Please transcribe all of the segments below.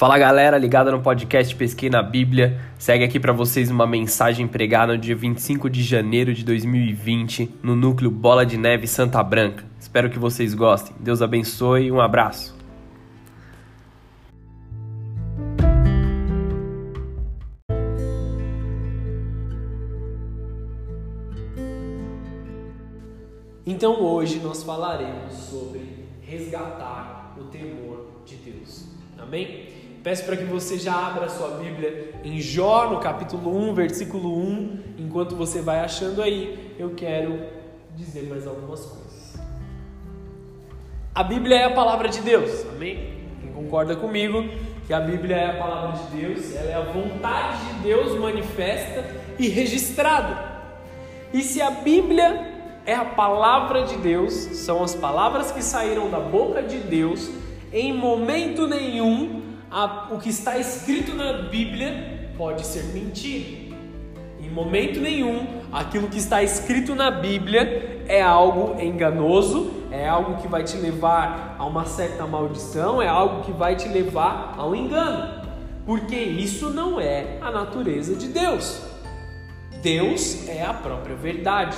Fala galera, ligada no podcast Pesquei na Bíblia. Segue aqui para vocês uma mensagem pregada no dia 25 de janeiro de 2020 no núcleo Bola de Neve Santa Branca. Espero que vocês gostem. Deus abençoe e um abraço. Então hoje nós falaremos sobre resgatar o temor de Deus. Amém? Peço para que você já abra a sua Bíblia em Jó, no capítulo 1, versículo 1. Enquanto você vai achando aí, eu quero dizer mais algumas coisas. A Bíblia é a palavra de Deus, amém? Quem concorda comigo que a Bíblia é a palavra de Deus, ela é a vontade de Deus manifesta e registrada. E se a Bíblia é a palavra de Deus, são as palavras que saíram da boca de Deus, em momento nenhum a, o que está escrito na Bíblia pode ser mentira. Em momento nenhum, aquilo que está escrito na Bíblia é algo enganoso, é algo que vai te levar a uma certa maldição, é algo que vai te levar ao engano, porque isso não é a natureza de Deus. Deus é a própria verdade.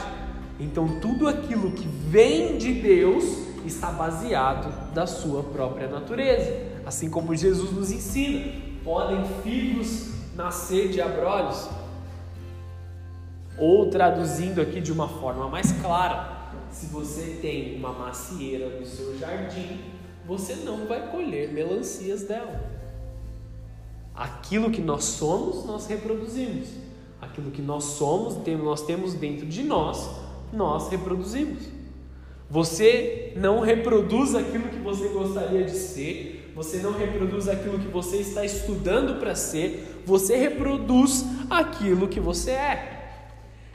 Então, tudo aquilo que vem de Deus está baseado da sua própria natureza. Assim como Jesus nos ensina, podem figos nascer de abrolhos. Ou traduzindo aqui de uma forma mais clara, se você tem uma macieira no seu jardim, você não vai colher melancias dela. Aquilo que nós somos, nós reproduzimos. Aquilo que nós somos, nós temos dentro de nós, nós reproduzimos. Você não reproduz aquilo que você gostaria de ser, você não reproduz aquilo que você está estudando para ser, você reproduz aquilo que você é.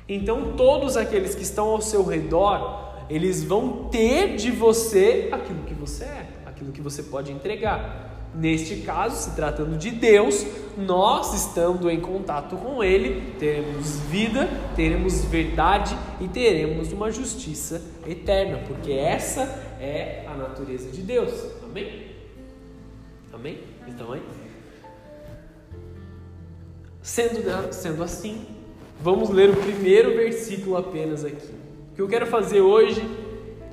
Então, todos aqueles que estão ao seu redor, eles vão ter de você aquilo que você é, aquilo que você pode entregar. Neste caso, se tratando de Deus, nós estando em contato com Ele, teremos vida, teremos verdade e teremos uma justiça eterna, porque essa é a natureza de Deus. Amém? Amém? Então aí. Sendo, sendo assim, vamos ler o primeiro versículo apenas aqui. O que eu quero fazer hoje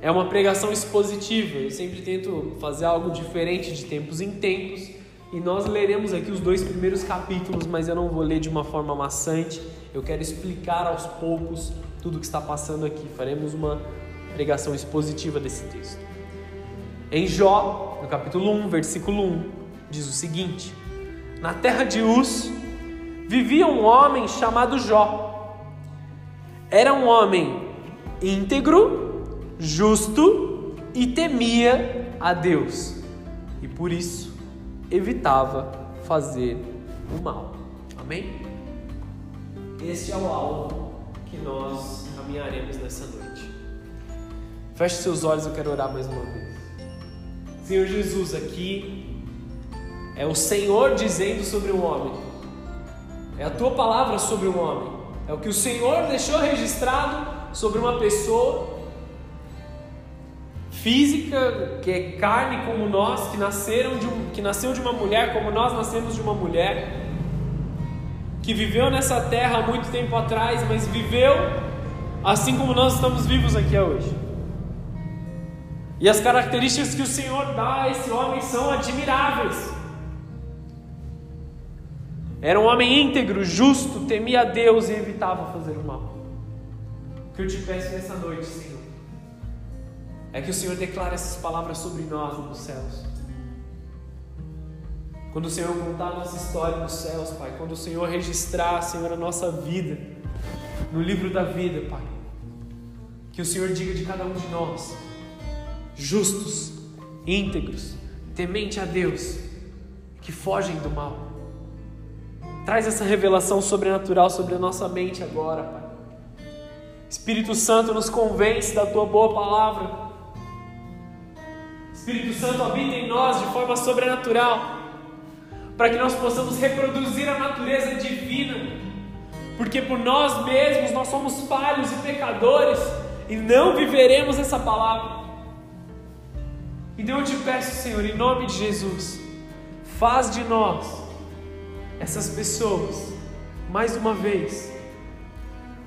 é uma pregação expositiva. Eu sempre tento fazer algo diferente de tempos em tempos. E nós leremos aqui os dois primeiros capítulos, mas eu não vou ler de uma forma maçante. Eu quero explicar aos poucos tudo o que está passando aqui. Faremos uma pregação expositiva desse texto. Em Jó, no capítulo 1, versículo 1, diz o seguinte: Na terra de Uz vivia um homem chamado Jó. Era um homem íntegro, justo e temia a Deus, e por isso evitava fazer o mal. Amém? Este é o alvo que nós caminharemos nessa noite. Feche seus olhos, eu quero orar mais uma vez. Senhor Jesus, aqui é o Senhor dizendo sobre o homem, é a tua palavra sobre o homem, é o que o Senhor deixou registrado sobre uma pessoa física, que é carne como nós, que nasceram de um, que nasceu de uma mulher como nós nascemos de uma mulher, que viveu nessa terra há muito tempo atrás, mas viveu assim como nós estamos vivos aqui hoje. E as características que o Senhor dá a esse homem são admiráveis. Era um homem íntegro, justo, temia a Deus e evitava fazer o mal. Que eu te peço nessa noite, Senhor, é que o Senhor declare essas palavras sobre nós nos céus. Quando o Senhor contar a nossa história nos céus, Pai, quando o Senhor registrar, Senhor, a nossa vida no livro da vida, Pai, que o Senhor diga de cada um de nós, justos, íntegros, temente a Deus, que fogem do mal. Traz essa revelação sobrenatural sobre a nossa mente agora, Pai. Espírito Santo nos convence da tua boa palavra. Espírito Santo habita em nós de forma sobrenatural, para que nós possamos reproduzir a natureza divina, porque por nós mesmos nós somos falhos e pecadores e não viveremos essa palavra. Então eu te peço, Senhor, em nome de Jesus, faz de nós essas pessoas, mais uma vez,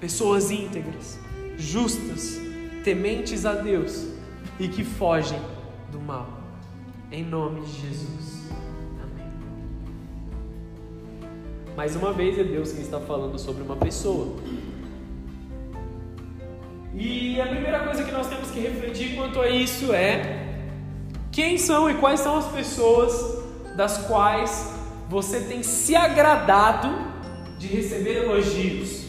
pessoas íntegras, justas, tementes a Deus e que fogem mal. Em nome de Jesus. Amém. Mais uma vez é Deus quem está falando sobre uma pessoa. E a primeira coisa que nós temos que refletir quanto a isso é quem são e quais são as pessoas das quais você tem se agradado de receber elogios.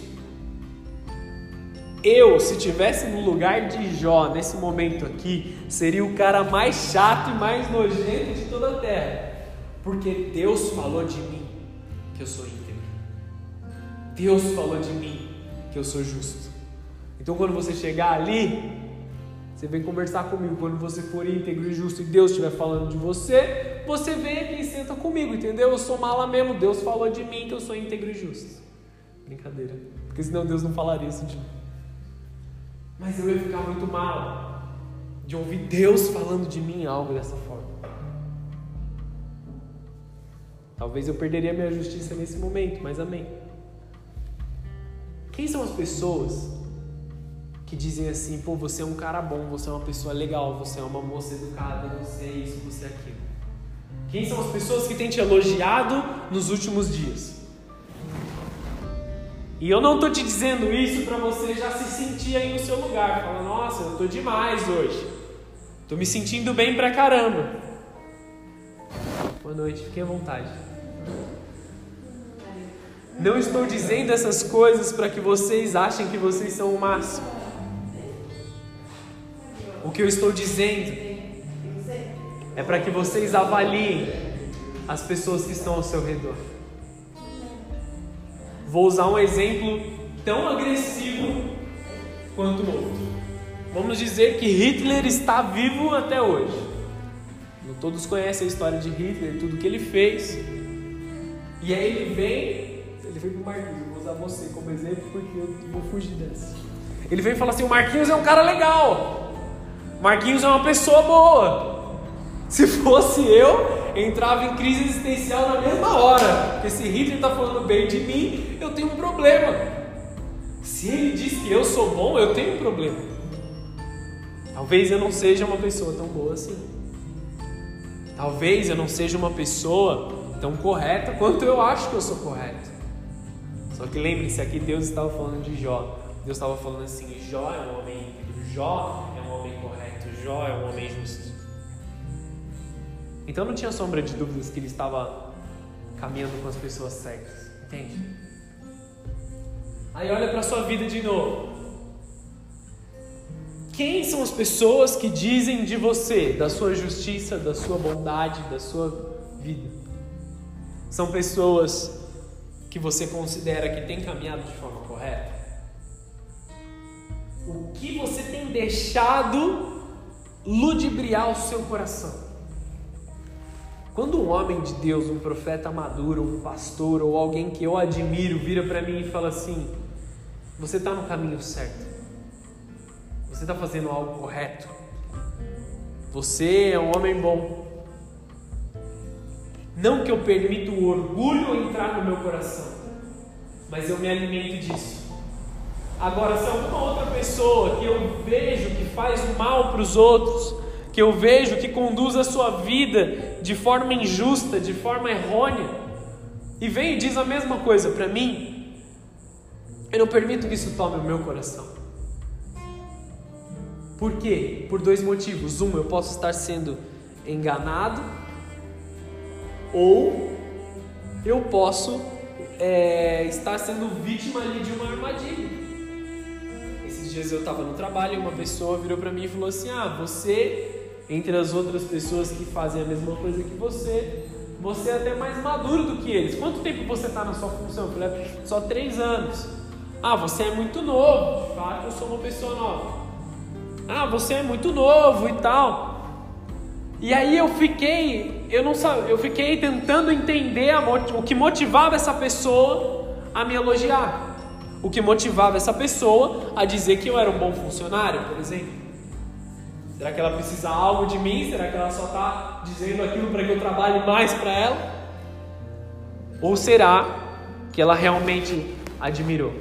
Eu, se tivesse no lugar de Jó nesse momento aqui, seria o cara mais chato e mais nojento de toda a terra. Porque Deus falou de mim que eu sou íntegro. Deus falou de mim que eu sou justo. Então quando você chegar ali, você vem conversar comigo. Quando você for íntegro e justo e Deus estiver falando de você, você vem aqui e senta comigo, entendeu? Eu sou mala mesmo. Deus falou de mim que eu sou íntegro e justo. Brincadeira. Porque senão Deus não falaria isso de mim. Mas eu ia ficar muito mal de ouvir Deus falando de mim algo dessa forma. Talvez eu perderia minha justiça nesse momento, mas amém. Quem são as pessoas que dizem assim, pô, você é um cara bom, você é uma pessoa legal, você é uma moça educada, você é isso, você é aquilo? Quem são as pessoas que têm te elogiado nos últimos dias? E eu não estou te dizendo isso para você já se sentir aí no seu lugar, falar, nossa, eu estou demais hoje. Estou me sentindo bem pra caramba. Boa noite, fiquem à vontade. Não estou dizendo essas coisas para que vocês achem que vocês são o máximo. O que eu estou dizendo é para que vocês avaliem as pessoas que estão ao seu redor. Vou usar um exemplo tão agressivo quanto o outro. Vamos dizer que Hitler está vivo até hoje. Todos conhecem a história de Hitler, tudo que ele fez. E aí ele vem, ele vem pro Marquinhos, vou usar você como exemplo porque eu vou fugir dessa. Ele vem e fala assim: o Marquinhos é um cara legal. Marquinhos é uma pessoa boa. Se fosse eu, entrava em crise existencial na mesma hora. Porque se Hitler está falando bem de mim, eu tenho um problema. Se ele diz que eu sou bom, eu tenho um problema. Talvez eu não seja uma pessoa tão boa assim. Talvez eu não seja uma pessoa tão correta quanto eu acho que eu sou correto. Só que lembre-se, aqui Deus estava falando de Jó. Deus estava falando assim: Jó é um homem íntegro, Jó é um homem correto, Jó é um homem justo. Então não tinha sombra de dúvidas que ele estava caminhando com as pessoas certas, entende? Aí olha para sua vida de novo. Quem são as pessoas que dizem de você, da sua justiça, da sua bondade, da sua vida? São pessoas que você considera que têm caminhado de forma correta? O que você tem deixado ludibriar o seu coração? Quando um homem de Deus, um profeta maduro, um pastor ou alguém que eu admiro vira para mim e fala assim: Você está no caminho certo, você está fazendo algo correto, você é um homem bom. Não que eu permita o orgulho entrar no meu coração, mas eu me alimento disso. Agora, se alguma outra pessoa que eu vejo que faz mal para os outros, que eu vejo que conduz a sua vida de forma injusta, de forma errônea, e vem e diz a mesma coisa para mim, eu não permito que isso tome o meu coração. Por quê? Por dois motivos. Um, eu posso estar sendo enganado, ou eu posso é, estar sendo vítima ali de uma armadilha. Esses dias eu estava no trabalho e uma pessoa virou para mim e falou assim: Ah, você, entre as outras pessoas que fazem a mesma coisa que você, você é até mais maduro do que eles. Quanto tempo você está na sua função? É Só três anos. Ah, você é muito novo. De fato, eu sou uma pessoa nova. Ah, você é muito novo e tal. E aí eu fiquei, eu não eu fiquei tentando entender a, o que motivava essa pessoa a me elogiar. O que motivava essa pessoa a dizer que eu era um bom funcionário, por exemplo. Será que ela precisa algo de mim? Será que ela só está dizendo aquilo para que eu trabalhe mais para ela? Ou será que ela realmente admirou?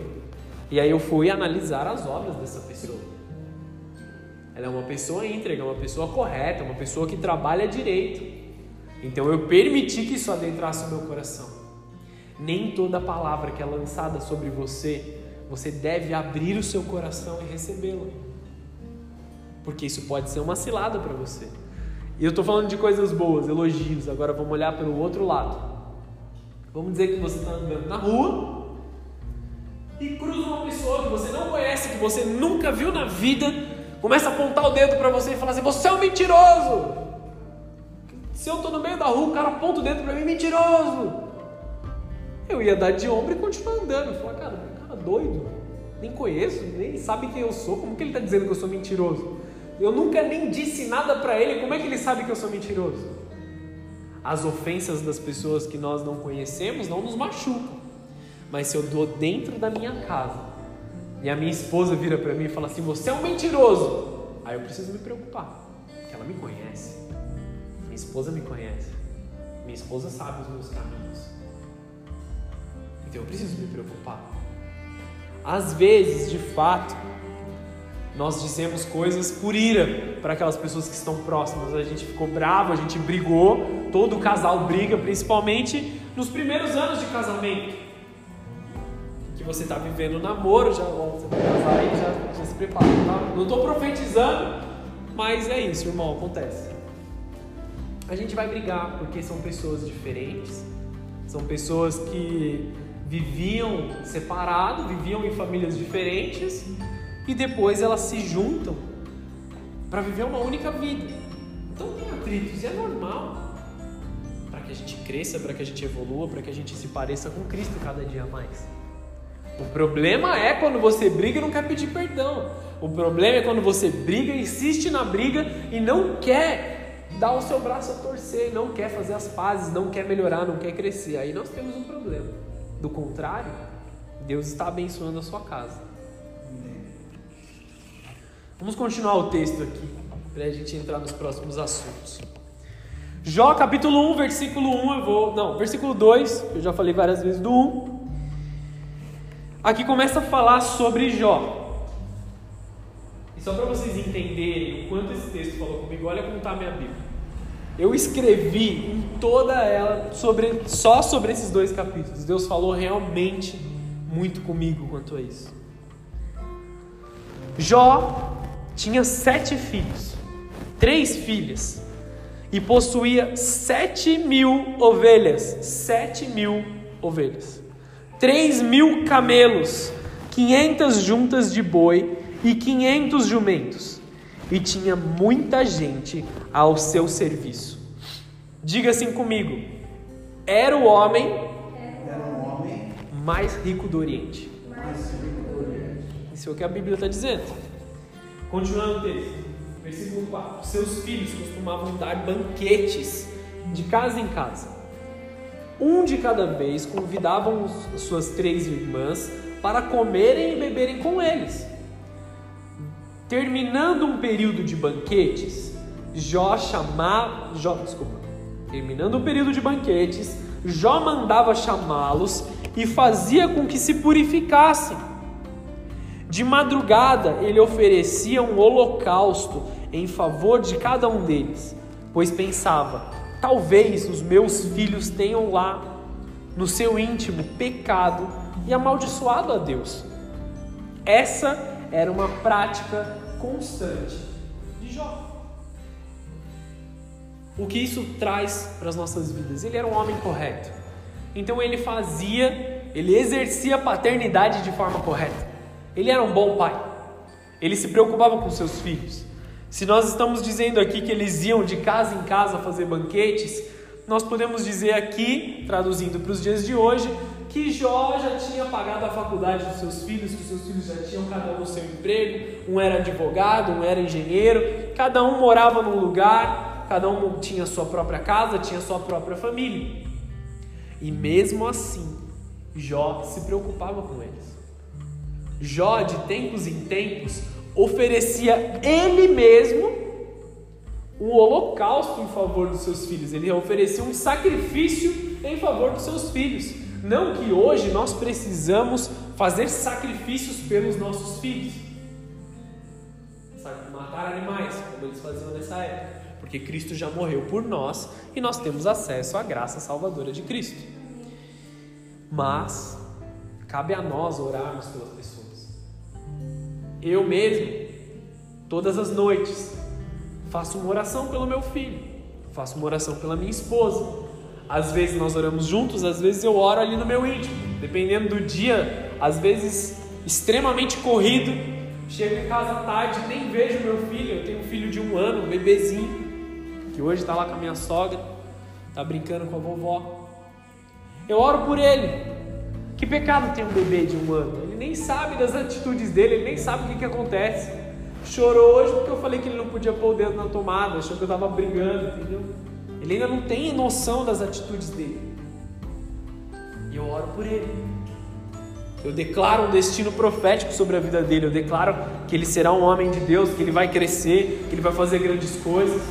E aí eu fui analisar as obras dessa pessoa. Ela é uma pessoa íntegra, uma pessoa correta, uma pessoa que trabalha direito. Então eu permiti que isso adentrasse o meu coração. Nem toda palavra que é lançada sobre você, você deve abrir o seu coração e recebê-la. Porque isso pode ser uma cilada para você. E eu estou falando de coisas boas, elogios. Agora vamos olhar pelo outro lado. Vamos dizer que você está andando na rua e cruza uma pessoa que você não conhece, que você nunca viu na vida começa a apontar o dedo para você e falar assim: você é um mentiroso. Se eu estou no meio da rua, o cara aponta o dedo para mim, mentiroso. Eu ia dar de ombro e continuar andando. Falar, cara, cara doido, nem conheço, nem sabe quem eu sou, como que ele está dizendo que eu sou mentiroso? Eu nunca nem disse nada para ele, como é que ele sabe que eu sou mentiroso? As ofensas das pessoas que nós não conhecemos não nos machucam, mas se eu dou dentro da minha casa, e a minha esposa vira para mim e fala assim: Você é um mentiroso. Aí eu preciso me preocupar, porque ela me conhece. Minha esposa me conhece. Minha esposa sabe os meus caminhos. Então eu preciso me preocupar. Às vezes, de fato, nós dizemos coisas por ira para aquelas pessoas que estão próximas. A gente ficou bravo, a gente brigou, todo casal briga, principalmente nos primeiros anos de casamento você está vivendo namoro, já você vai casar aí, já, já se prepara. Tá? Não estou profetizando, mas é isso, irmão, acontece. A gente vai brigar porque são pessoas diferentes, são pessoas que viviam separado, viviam em famílias diferentes e depois elas se juntam para viver uma única vida. Então tem atritos e é normal para que a gente cresça, para que a gente evolua, para que a gente se pareça com Cristo cada dia mais. O problema é quando você briga e não quer pedir perdão. O problema é quando você briga, insiste na briga e não quer dar o seu braço a torcer, não quer fazer as pazes, não quer melhorar, não quer crescer. Aí nós temos um problema. Do contrário, Deus está abençoando a sua casa. Vamos continuar o texto aqui, para a gente entrar nos próximos assuntos. Jó capítulo 1, versículo 1, eu vou. Não, versículo 2, eu já falei várias vezes do 1 aqui começa a falar sobre Jó. E só para vocês entenderem o quanto esse texto falou comigo, olha como está a minha Bíblia. Eu escrevi em toda ela sobre, só sobre esses dois capítulos. Deus falou realmente muito comigo quanto a isso. Jó tinha sete filhos, três filhas, e possuía sete mil ovelhas. Sete mil ovelhas três mil camelos, quinhentas juntas de boi e quinhentos jumentos, e tinha muita gente ao seu serviço. Diga assim comigo: era o homem, era o homem mais rico do Oriente. mais rico do Oriente. Isso é o que a Bíblia está dizendo. Continuando o texto, versículo 4: Seus filhos costumavam dar banquetes de casa em casa um de cada vez convidavam suas três irmãs para comerem e beberem com eles. Terminando um período de banquetes, Jó chamava, Jó, desculpa. Terminando o um período de banquetes, Jó mandava chamá-los e fazia com que se purificassem. De madrugada, ele oferecia um holocausto em favor de cada um deles, pois pensava: Talvez os meus filhos tenham lá, no seu íntimo, pecado e amaldiçoado a Deus. Essa era uma prática constante de Jó. O que isso traz para as nossas vidas? Ele era um homem correto. Então ele fazia, ele exercia a paternidade de forma correta. Ele era um bom pai. Ele se preocupava com seus filhos. Se nós estamos dizendo aqui que eles iam de casa em casa fazer banquetes, nós podemos dizer aqui, traduzindo para os dias de hoje, que Jó já tinha pagado a faculdade dos seus filhos, que os seus filhos já tinham cada um o seu emprego, um era advogado, um era engenheiro, cada um morava num lugar, cada um tinha sua própria casa, tinha sua própria família. E mesmo assim, Jó se preocupava com eles. Jó, de tempos em tempos, oferecia ele mesmo um holocausto em favor dos seus filhos. Ele oferecia um sacrifício em favor dos seus filhos. Não que hoje nós precisamos fazer sacrifícios pelos nossos filhos. Sabe, matar animais, como eles faziam nessa época. Porque Cristo já morreu por nós e nós temos acesso à graça salvadora de Cristo. Mas cabe a nós orarmos pelas pessoas. Eu mesmo, todas as noites, faço uma oração pelo meu filho, faço uma oração pela minha esposa. Às vezes nós oramos juntos, às vezes eu oro ali no meu íntimo, dependendo do dia, às vezes extremamente corrido. Chego em casa tarde, nem vejo meu filho. Eu tenho um filho de um ano, um bebezinho, que hoje está lá com a minha sogra, está brincando com a vovó. Eu oro por ele. Que pecado tem um bebê de um ano? Ele nem sabe das atitudes dele, ele nem sabe o que, que acontece. Chorou hoje porque eu falei que ele não podia pôr o dedo na tomada, achou que eu estava brigando, entendeu? Ele ainda não tem noção das atitudes dele. E eu oro por ele. Eu declaro um destino profético sobre a vida dele. Eu declaro que ele será um homem de Deus, que ele vai crescer, que ele vai fazer grandes coisas.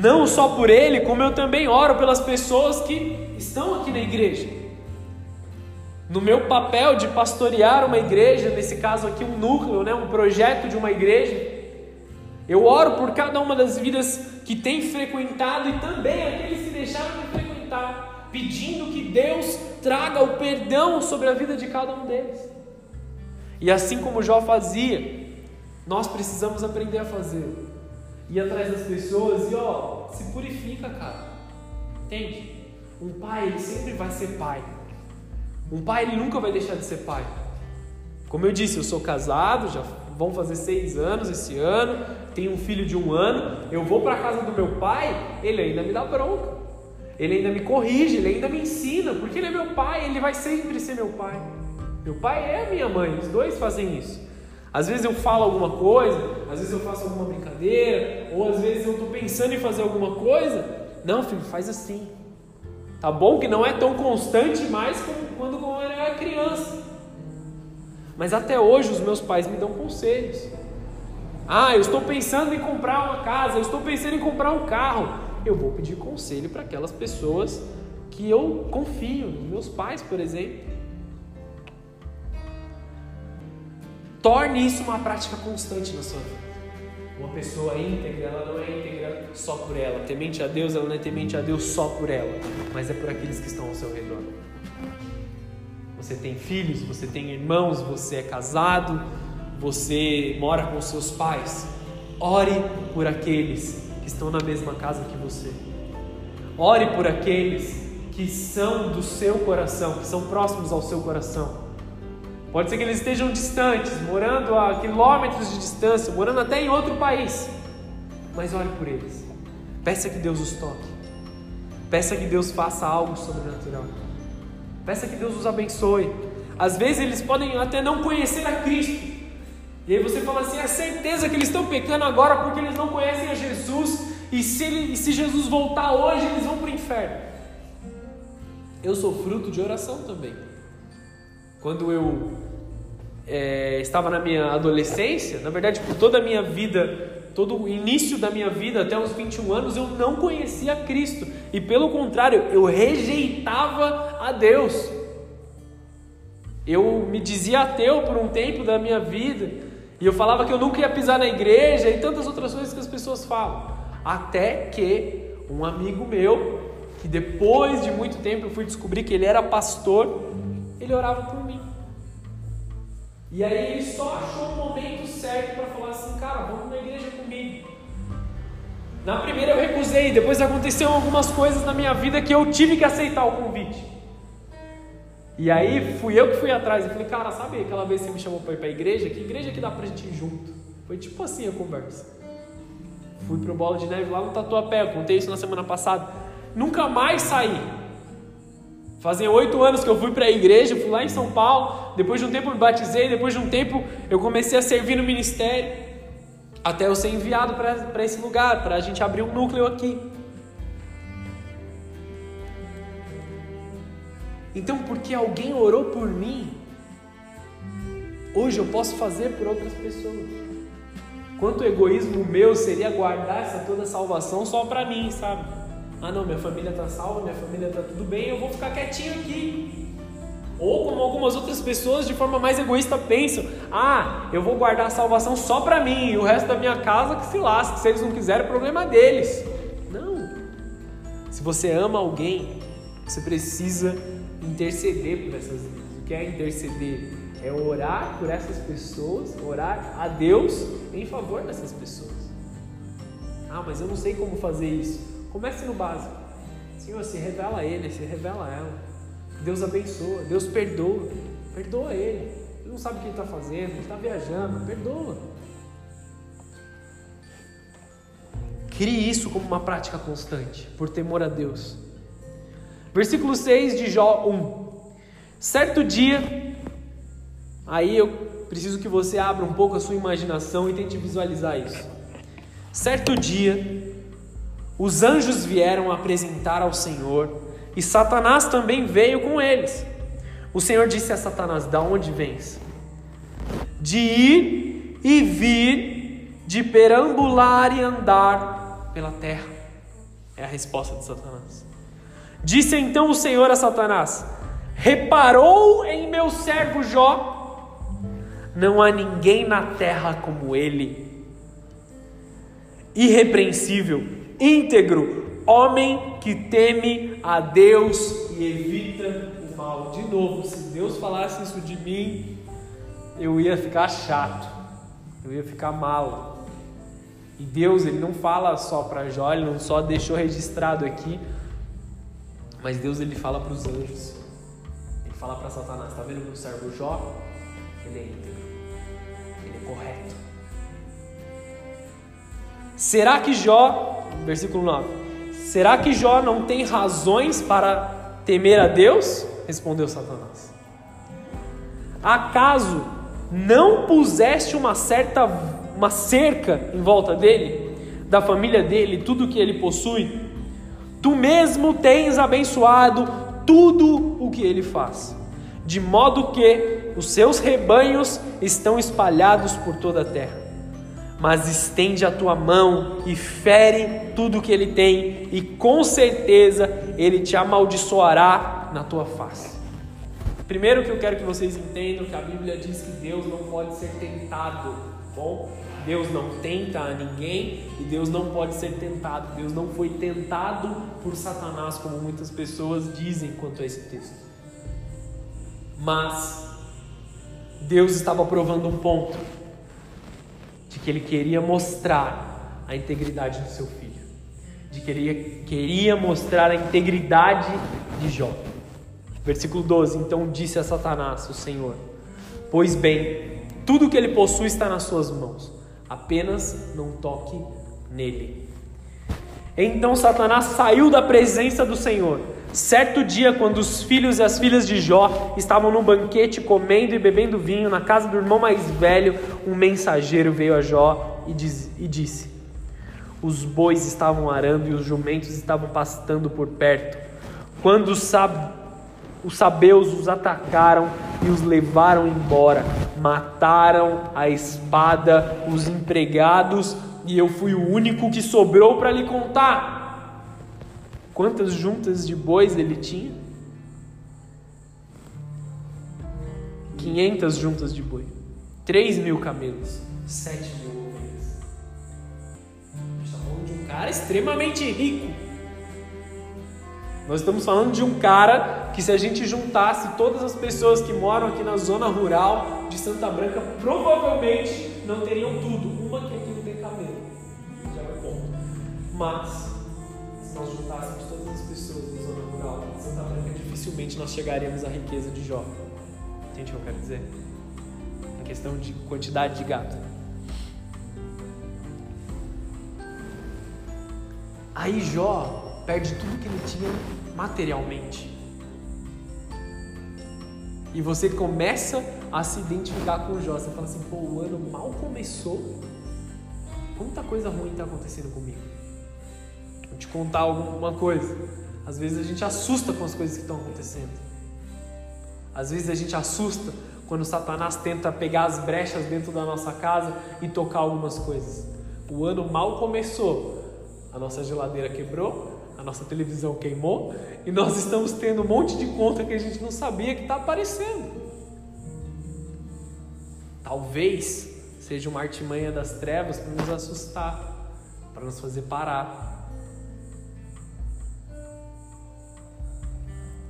Não só por ele, como eu também oro pelas pessoas que estão aqui na igreja. No meu papel de pastorear uma igreja, nesse caso aqui um núcleo, né, um projeto de uma igreja, eu oro por cada uma das vidas que tem frequentado e também aqueles que deixaram de frequentar, pedindo que Deus traga o perdão sobre a vida de cada um deles. E assim como Jó fazia, nós precisamos aprender a fazer. Ir atrás das pessoas e ó, se purifica, cara. Entende? Um pai, ele sempre vai ser pai. Um pai, ele nunca vai deixar de ser pai. Como eu disse, eu sou casado, já vão fazer seis anos esse ano, tenho um filho de um ano. Eu vou para casa do meu pai, ele ainda me dá bronca. Ele ainda me corrige, ele ainda me ensina, porque ele é meu pai, ele vai sempre ser meu pai. Meu pai é minha mãe, os dois fazem isso. Às vezes eu falo alguma coisa, às vezes eu faço alguma brincadeira, ou às vezes eu estou pensando em fazer alguma coisa. Não, filho, faz assim. Tá bom que não é tão constante mais como quando eu era criança. Mas até hoje os meus pais me dão conselhos. Ah, eu estou pensando em comprar uma casa, eu estou pensando em comprar um carro. Eu vou pedir conselho para aquelas pessoas que eu confio, meus pais, por exemplo. Torne isso uma prática constante na sua vida. Uma pessoa íntegra, ela não é íntegra só por ela. Temente a Deus, ela não é temente a Deus só por ela, mas é por aqueles que estão ao seu redor. Você tem filhos, você tem irmãos, você é casado, você mora com seus pais. Ore por aqueles que estão na mesma casa que você. Ore por aqueles que são do seu coração, que são próximos ao seu coração. Pode ser que eles estejam distantes, morando a quilômetros de distância, morando até em outro país. Mas ore por eles. Peça que Deus os toque. Peça que Deus faça algo sobrenatural. Peça que Deus os abençoe. Às vezes eles podem até não conhecer a Cristo. E aí você fala assim: é certeza que eles estão pecando agora porque eles não conhecem a Jesus. E se, ele, e se Jesus voltar hoje, eles vão para o inferno. Eu sou fruto de oração também. Quando eu é, estava na minha adolescência, na verdade, por toda a minha vida todo o início da minha vida, até os 21 anos, eu não conhecia Cristo. E pelo contrário, eu rejeitava a Deus. Eu me dizia ateu por um tempo da minha vida. E eu falava que eu nunca ia pisar na igreja e tantas outras coisas que as pessoas falam. Até que um amigo meu, que depois de muito tempo eu fui descobrir que ele era pastor, ele orava por mim. E aí ele só achou o momento certo para falar assim, cara, vamos na igreja comigo. Na primeira eu recusei, depois aconteceram algumas coisas na minha vida que eu tive que aceitar o convite. E aí fui eu que fui atrás e falei, cara, sabe aquela vez que você me chamou para ir para a igreja? Que igreja que dá pra gente ir junto? Foi tipo assim a conversa. Fui pro Bola de Neve lá no Tatuapé, eu contei isso na semana passada. Nunca mais saí. Fazia oito anos que eu fui para a igreja, fui lá em São Paulo. Depois de um tempo me batizei. Depois de um tempo eu comecei a servir no ministério. Até eu ser enviado para esse lugar, para a gente abrir um núcleo aqui. Então, porque alguém orou por mim, hoje eu posso fazer por outras pessoas. Quanto egoísmo meu seria guardar essa toda salvação só para mim, sabe? Ah, não, minha família está salva, minha família está tudo bem, eu vou ficar quietinho aqui. Ou como algumas outras pessoas de forma mais egoísta pensam: ah, eu vou guardar a salvação só para mim e o resto da minha casa que se lasque, se eles não quiserem, é problema deles. Não. Se você ama alguém, você precisa interceder por essas vidas. O que é interceder? É orar por essas pessoas, orar a Deus em favor dessas pessoas. Ah, mas eu não sei como fazer isso. Comece no básico. Senhor, se revela a Ele, se revela a ela. Deus abençoa, Deus perdoa. Perdoa Ele. Ele não sabe o que Ele está fazendo, Ele está viajando. Perdoa. Crie isso como uma prática constante, por temor a Deus. Versículo 6 de Jó 1. Certo dia, aí eu preciso que você abra um pouco a sua imaginação e tente visualizar isso. Certo dia, os anjos vieram apresentar ao Senhor e Satanás também veio com eles. O Senhor disse a Satanás: Da onde vens? De ir e vir, de perambular e andar pela terra. É a resposta de Satanás. Disse então o Senhor a Satanás: Reparou em meu servo Jó? Não há ninguém na terra como ele, irrepreensível, íntegro, homem que teme a Deus e evita o mal. De novo, se Deus falasse isso de mim, eu ia ficar chato, eu ia ficar mal. E Deus, ele não fala só para Jó, ele não só deixou registrado aqui, mas Deus ele fala para os anjos. Ele fala para Satanás, tá vendo meu servo Jó? Ele é íntegro. Ele é correto. Será que Jó, versículo 9, será que Jó não tem razões para temer a Deus? Respondeu Satanás. Acaso não puseste uma certa uma cerca em volta dele, da família dele, tudo que ele possui? Tu mesmo tens abençoado tudo o que ele faz, de modo que os seus rebanhos estão espalhados por toda a terra. Mas estende a tua mão e fere tudo que ele tem, e com certeza ele te amaldiçoará na tua face. Primeiro que eu quero que vocês entendam que a Bíblia diz que Deus não pode ser tentado, bom? Deus não tenta a ninguém e Deus não pode ser tentado. Deus não foi tentado por Satanás, como muitas pessoas dizem quanto a esse texto. Mas Deus estava provando um ponto de que ele queria mostrar a integridade do seu filho, de que ele queria mostrar a integridade de Jó. Versículo 12: Então disse a Satanás, o Senhor: Pois bem, tudo que ele possui está nas suas mãos apenas não toque nele. Então Satanás saiu da presença do Senhor. Certo dia, quando os filhos e as filhas de Jó estavam num banquete comendo e bebendo vinho na casa do irmão mais velho, um mensageiro veio a Jó e, diz, e disse: Os bois estavam arando e os jumentos estavam pastando por perto. Quando os, sab... os sabeus os atacaram e os levaram embora, mataram a espada os empregados e eu fui o único que sobrou para lhe contar. Quantas juntas de bois ele tinha? 500 juntas de boi, 3 mil camelos, 7 mil ovelhas. A gente está falando de um cara extremamente rico. Nós estamos falando de um cara que, se a gente juntasse todas as pessoas que moram aqui na zona rural de Santa Branca, provavelmente não teriam tudo. Uma que aqui não tem cabelo, já é ponto. Mas, se nós juntássemos dificilmente nós chegaríamos à riqueza de Jó. Entende o que eu quero dizer? Em questão de quantidade de gato. Aí Jó perde tudo que ele tinha materialmente. E você começa a se identificar com Jó. Você fala assim, pô, o ano mal começou. Quanta coisa ruim está acontecendo comigo. Vou te contar alguma coisa. Às vezes a gente assusta com as coisas que estão acontecendo. Às vezes a gente assusta quando Satanás tenta pegar as brechas dentro da nossa casa e tocar algumas coisas. O ano mal começou. A nossa geladeira quebrou, A nossa televisão queimou e nós estamos tendo um monte de conta que a gente não sabia que está aparecendo. Talvez seja uma artimanha das trevas para nos assustar, para nos fazer parar.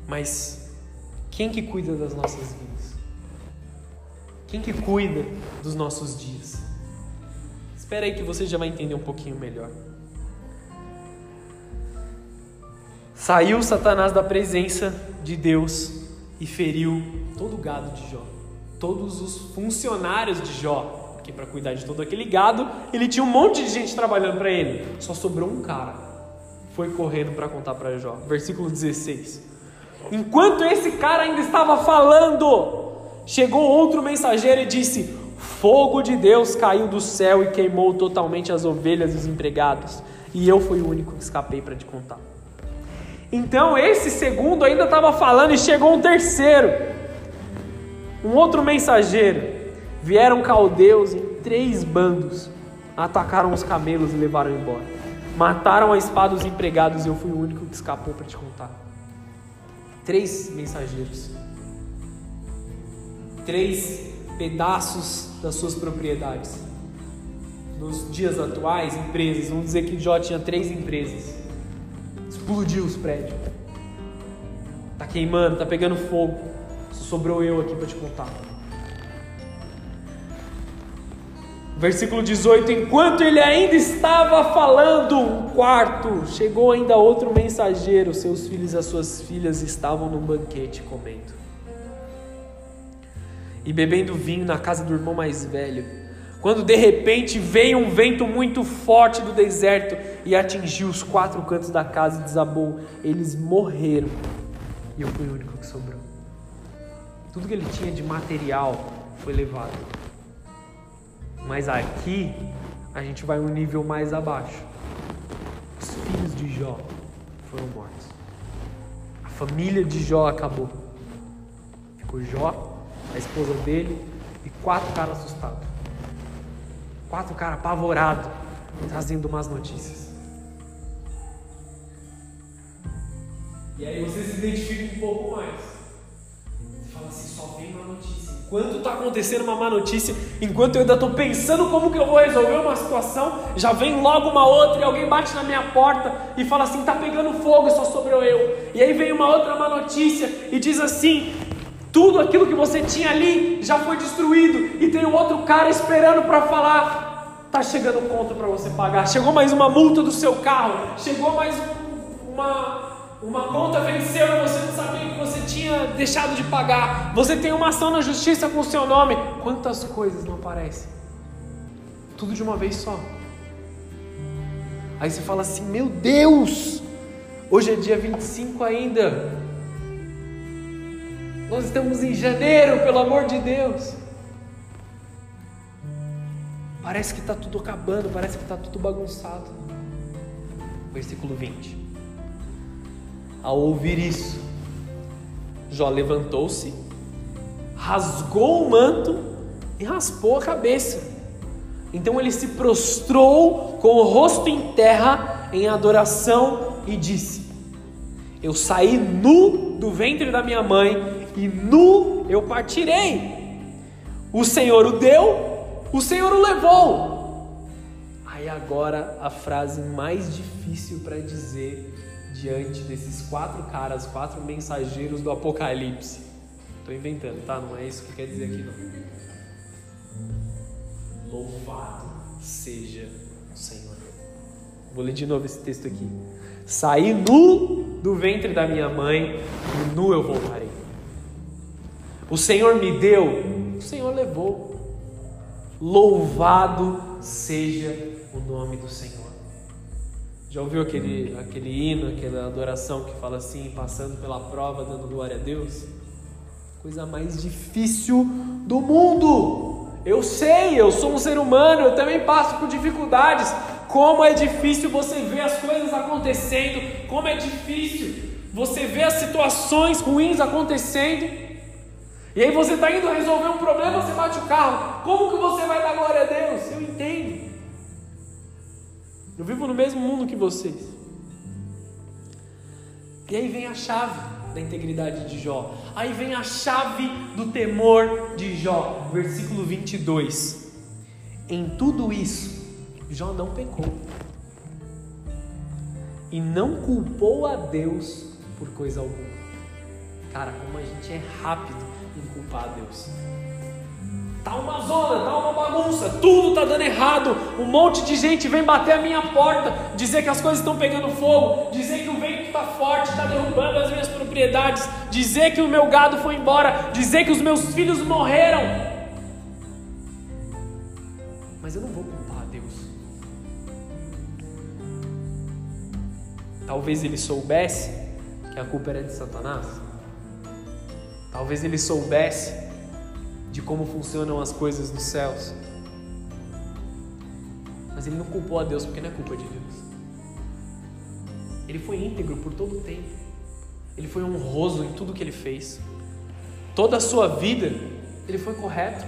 Mas quem que cuida das nossas vidas? Quem que cuida dos nossos dias? Espera aí que você já vai entender um pouquinho melhor. Saiu Satanás da presença de Deus e feriu todo o gado de Jó, todos os funcionários de Jó, porque para cuidar de todo aquele gado, ele tinha um monte de gente trabalhando para ele. Só sobrou um cara. Foi correndo para contar para Jó. Versículo 16. Enquanto esse cara ainda estava falando, chegou outro mensageiro e disse: Fogo de Deus caiu do céu e queimou totalmente as ovelhas e os empregados. E eu fui o único que escapei para te contar. Então esse segundo ainda estava falando e chegou um terceiro, um outro mensageiro. Vieram caldeus em três bandos, atacaram os camelos e levaram embora. Mataram a espada os empregados e eu fui o único que escapou para te contar. Três mensageiros, três pedaços das suas propriedades. Nos dias atuais, empresas, vamos dizer que Jó tinha três empresas explodiu os prédios. Tá queimando, tá pegando fogo. Sobrou eu aqui para te contar. Versículo 18: Enquanto ele ainda estava falando, um quarto, chegou ainda outro mensageiro. Seus filhos e as suas filhas estavam num banquete comendo e bebendo vinho na casa do irmão mais velho. Quando de repente veio um vento muito forte do deserto e atingiu os quatro cantos da casa e desabou, eles morreram. E eu fui o único que sobrou. Tudo que ele tinha de material foi levado. Mas aqui a gente vai um nível mais abaixo. Os filhos de Jó foram mortos. A família de Jó acabou. Ficou Jó, a esposa dele e quatro caras assustados. Quatro caras apavorados, trazendo umas notícias. E aí você se identifica um pouco mais. Você fala assim, só vem uma notícia. Enquanto está acontecendo uma má notícia, enquanto eu ainda estou pensando como que eu vou resolver uma situação, já vem logo uma outra e alguém bate na minha porta e fala assim, tá pegando fogo, só sobrou eu. E aí vem uma outra má notícia e diz assim, tudo aquilo que você tinha ali já foi destruído e tem um outro cara esperando para falar. Tá chegando conta para você pagar. Chegou mais uma multa do seu carro. Chegou mais uma uma conta venceu e você não sabia que você tinha deixado de pagar. Você tem uma ação na justiça com o seu nome. Quantas coisas não aparecem? Tudo de uma vez só. Aí você fala assim: Meu Deus, hoje é dia 25 ainda. Nós estamos em janeiro, pelo amor de Deus. Parece que está tudo acabando, parece que está tudo bagunçado. Versículo 20. Ao ouvir isso, Jó levantou-se, rasgou o manto e raspou a cabeça. Então ele se prostrou com o rosto em terra em adoração e disse: Eu saí nu do ventre da minha mãe e nu eu partirei. O Senhor o deu, o Senhor o levou. Aí agora a frase mais difícil para dizer diante desses quatro caras, quatro mensageiros do Apocalipse. Estou inventando, tá? Não é isso que quer dizer aqui não. Louvado seja o Senhor. Vou ler de novo esse texto aqui. Saí nu do ventre da minha mãe e nu eu voltarei. O Senhor me deu, o Senhor levou. Louvado seja o nome do Senhor. Já ouviu aquele, aquele hino, aquela adoração que fala assim, passando pela prova, dando glória a Deus? Coisa mais difícil do mundo. Eu sei, eu sou um ser humano, eu também passo por dificuldades. Como é difícil você ver as coisas acontecendo, como é difícil você ver as situações ruins acontecendo. E aí você está indo resolver um problema, você bate o carro. Como que você vai dar glória a Deus? Eu entendo. Eu vivo no mesmo mundo que vocês. E aí vem a chave da integridade de Jó. Aí vem a chave do temor de Jó, versículo 22. Em tudo isso, Jó não pecou. E não culpou a Deus por coisa alguma. Cara, como a gente é rápido em culpar a Deus. Tá uma zona, tá bagunça, tudo tá dando errado. Um monte de gente vem bater a minha porta, dizer que as coisas estão pegando fogo, dizer que o vento tá forte, tá derrubando as minhas propriedades, dizer que o meu gado foi embora, dizer que os meus filhos morreram. Mas eu não vou culpar a Deus. Talvez ele soubesse que a culpa era de Satanás. Talvez ele soubesse de como funcionam as coisas dos céus. Mas ele não culpou a Deus porque não é culpa de Deus. Ele foi íntegro por todo o tempo. Ele foi honroso em tudo que ele fez. Toda a sua vida, ele foi correto.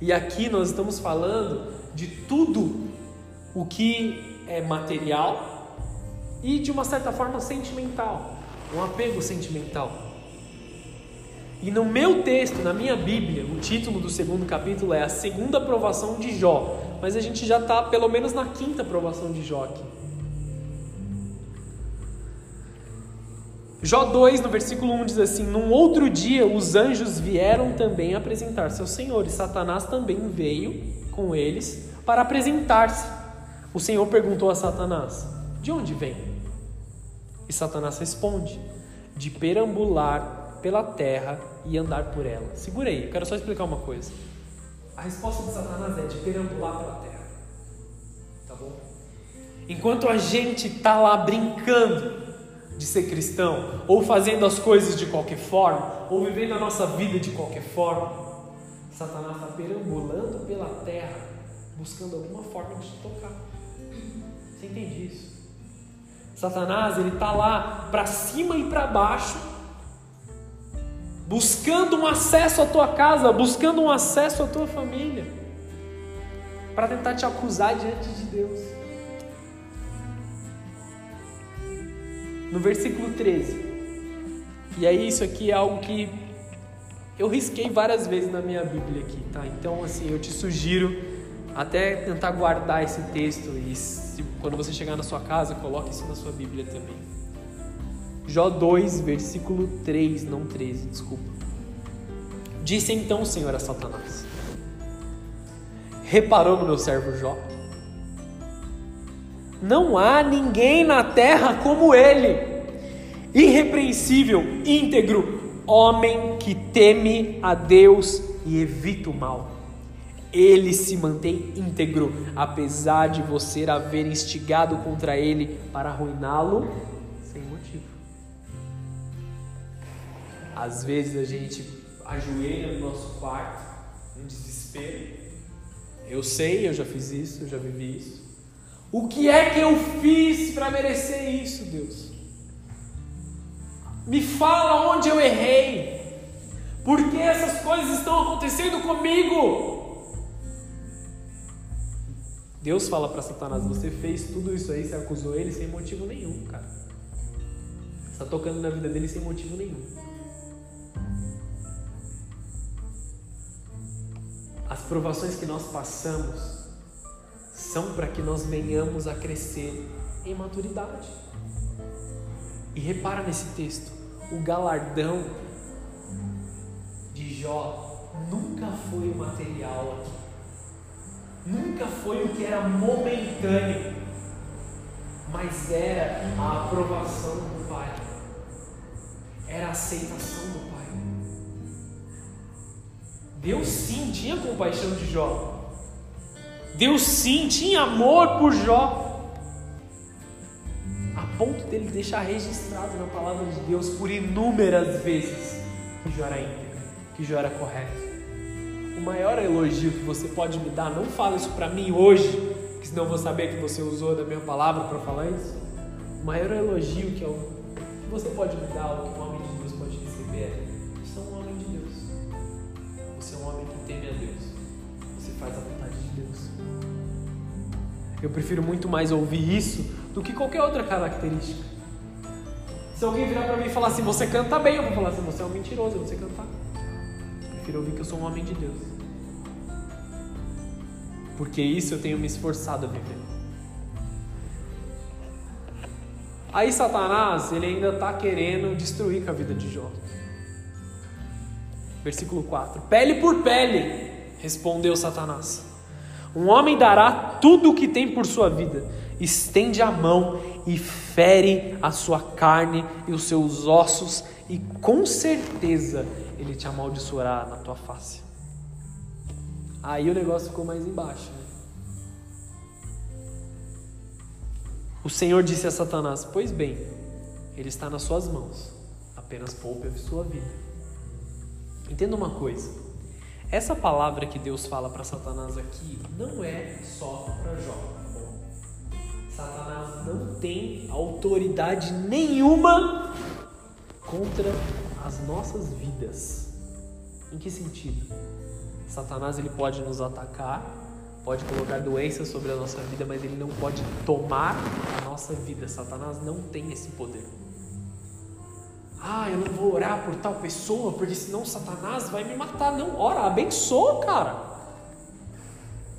E aqui nós estamos falando de tudo o que é material e de uma certa forma sentimental, um apego sentimental. E no meu texto, na minha Bíblia, o título do segundo capítulo é A Segunda Provação de Jó. Mas a gente já está pelo menos na quinta provação de Jó aqui. Jó 2, no versículo 1 diz assim: Num outro dia os anjos vieram também apresentar seu Senhor, e Satanás também veio com eles para apresentar-se. O Senhor perguntou a Satanás: De onde vem? E Satanás responde: De perambular pela terra e andar por ela. Segura aí, eu quero só explicar uma coisa. A resposta de Satanás é de perambular pela terra. Tá bom? Enquanto a gente tá lá brincando de ser cristão, ou fazendo as coisas de qualquer forma, ou vivendo a nossa vida de qualquer forma, Satanás está perambulando pela terra, buscando alguma forma de te tocar. Você entende isso? Satanás, ele tá lá para cima e para baixo, buscando um acesso à tua casa, buscando um acesso à tua família, para tentar te acusar diante de Deus. No versículo 13. E aí isso aqui é algo que eu risquei várias vezes na minha Bíblia aqui, tá? Então assim, eu te sugiro até tentar guardar esse texto e se, quando você chegar na sua casa, coloque isso na sua Bíblia também. Jó 2, versículo 3, não 13, desculpa. Disse então o Senhor a Satanás: Reparou no meu servo Jó? Não há ninguém na terra como ele, irrepreensível, íntegro, homem que teme a Deus e evita o mal. Ele se mantém íntegro, apesar de você haver instigado contra ele para arruiná-lo Às vezes a gente ajoelha no nosso quarto, em desespero. Eu sei, eu já fiz isso, eu já vivi isso. O que é que eu fiz para merecer isso, Deus? Me fala onde eu errei. Por que essas coisas estão acontecendo comigo? Deus fala para Satanás: Você fez tudo isso aí, você acusou ele sem motivo nenhum, cara. Está tocando na vida dele sem motivo nenhum. As provações que nós passamos são para que nós venhamos a crescer em maturidade. E repara nesse texto, o galardão de Jó nunca foi o material aqui. Nunca foi o que era momentâneo, mas era a aprovação do Pai, era a aceitação do Pai. Deus sim tinha compaixão de Jó. Deus sim tinha amor por Jó. A ponto dele deixar registrado na palavra de Deus por inúmeras vezes que Jó era íntegro, que Jó era correto. O maior elogio que você pode me dar, não fala isso para mim hoje, porque senão eu vou saber que você usou da minha palavra para falar isso. O maior elogio que, eu, que você pode me dar, que faz a vontade de Deus. Eu prefiro muito mais ouvir isso do que qualquer outra característica. Se alguém virar para mim e falar assim, você canta bem, eu vou falar assim, você é um mentiroso, você cantar. Prefiro ouvir que eu sou um homem de Deus. Porque isso eu tenho me esforçado a viver. Aí Satanás, ele ainda está querendo destruir com a vida de Jó. Versículo 4: Pele por pele, respondeu Satanás. Um homem dará tudo o que tem por sua vida, estende a mão e fere a sua carne e os seus ossos, e com certeza ele te amaldiçoará na tua face. Aí o negócio ficou mais embaixo. Né? O Senhor disse a Satanás: Pois bem, ele está nas suas mãos, apenas poupe a sua vida. Entenda uma coisa: essa palavra que Deus fala para Satanás aqui não é só para Jó. Tá Satanás não tem autoridade nenhuma contra as nossas vidas. Em que sentido? Satanás ele pode nos atacar, pode colocar doenças sobre a nossa vida, mas ele não pode tomar a nossa vida. Satanás não tem esse poder. Ah, eu não vou orar por tal pessoa, porque senão Satanás vai me matar. Não, ora, abençoa, cara.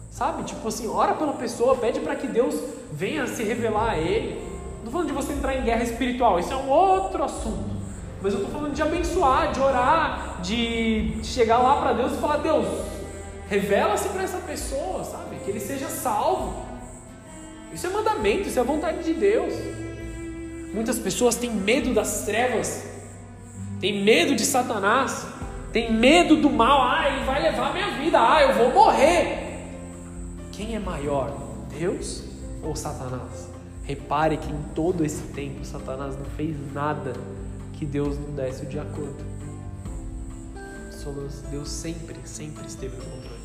Sabe? Tipo assim, ora pela pessoa, pede para que Deus venha se revelar a ele. Não estou falando de você entrar em guerra espiritual, isso é um outro assunto. Mas eu estou falando de abençoar, de orar, de chegar lá para Deus e falar: Deus, revela-se para essa pessoa, sabe? Que ele seja salvo. Isso é mandamento, isso é vontade de Deus. Muitas pessoas têm medo das trevas tem medo de Satanás, tem medo do mal, ah, ele vai levar minha vida, ah, eu vou morrer. Quem é maior, Deus ou Satanás? Repare que em todo esse tempo Satanás não fez nada que Deus não desse de acordo. Deus sempre, sempre esteve no controle.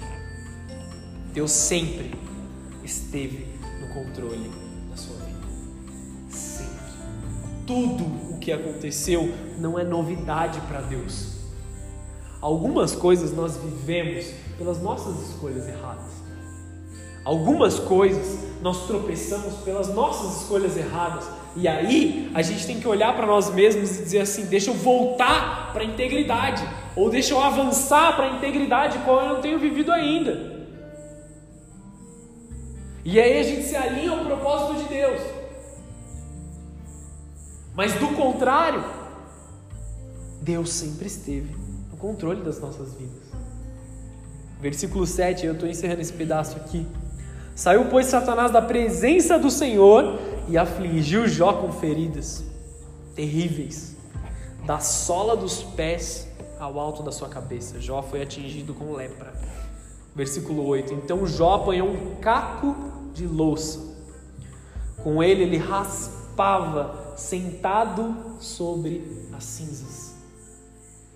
Deus sempre esteve no controle Tudo que aconteceu não é novidade para Deus. Algumas coisas nós vivemos pelas nossas escolhas erradas. Algumas coisas nós tropeçamos pelas nossas escolhas erradas. E aí a gente tem que olhar para nós mesmos e dizer assim: deixa eu voltar para a integridade, ou deixa eu avançar para a integridade qual eu não tenho vivido ainda. E aí a gente se alinha ao propósito de Deus. Mas do contrário, Deus sempre esteve no controle das nossas vidas. Versículo 7, eu estou encerrando esse pedaço aqui. Saiu, pois, Satanás da presença do Senhor e afligiu Jó com feridas terríveis, da sola dos pés ao alto da sua cabeça. Jó foi atingido com lepra. Versículo 8: Então Jó apanhou um caco de louça, com ele ele raspava sentado sobre as cinzas.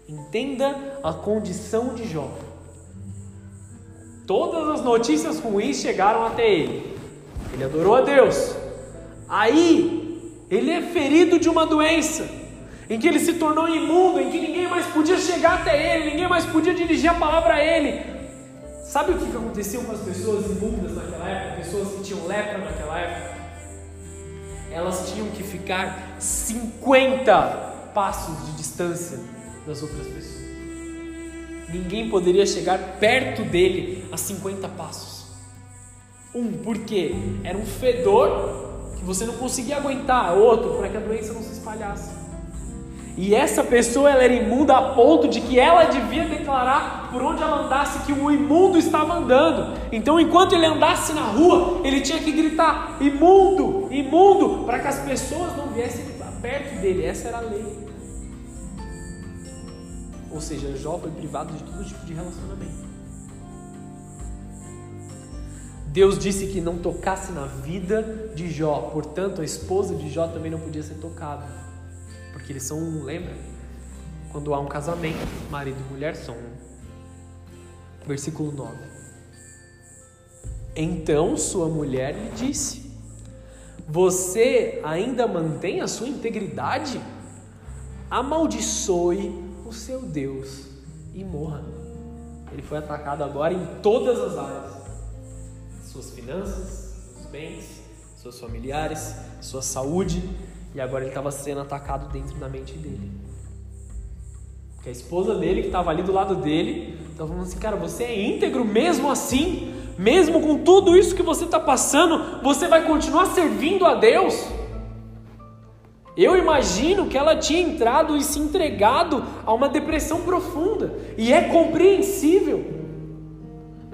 Entenda a condição de Jó. Todas as notícias ruins chegaram até ele. Ele adorou a Deus. Aí, ele é ferido de uma doença, em que ele se tornou imundo, em que ninguém mais podia chegar até ele, ninguém mais podia dirigir a palavra a ele. Sabe o que aconteceu com as pessoas imundas naquela época, pessoas que tinham lepra naquela época? Elas tinham que ficar 50 passos de distância das outras pessoas. Ninguém poderia chegar perto dele a 50 passos. Um, porque era um fedor que você não conseguia aguentar, outro, para que a doença não se espalhasse. E essa pessoa ela era imunda a ponto de que ela devia declarar por onde ela andasse que o imundo estava andando. Então, enquanto ele andasse na rua, ele tinha que gritar: imundo, imundo, para que as pessoas não viessem perto dele. Essa era a lei. Ou seja, Jó foi privado de todo tipo de relacionamento. Deus disse que não tocasse na vida de Jó, portanto, a esposa de Jó também não podia ser tocada. Porque eles são lembra? Quando há um casamento, marido e mulher são um. Versículo 9. Então sua mulher lhe disse: Você ainda mantém a sua integridade? Amaldiçoe o seu Deus e morra. Ele foi atacado agora em todas as áreas: suas finanças, seus bens, seus familiares, sua saúde E agora ele estava sendo atacado dentro da mente dele. Porque a esposa dele, que estava ali do lado dele, estava falando assim: Cara, você é íntegro mesmo assim? Mesmo com tudo isso que você está passando, você vai continuar servindo a Deus? Eu imagino que ela tinha entrado e se entregado a uma depressão profunda. E é compreensível.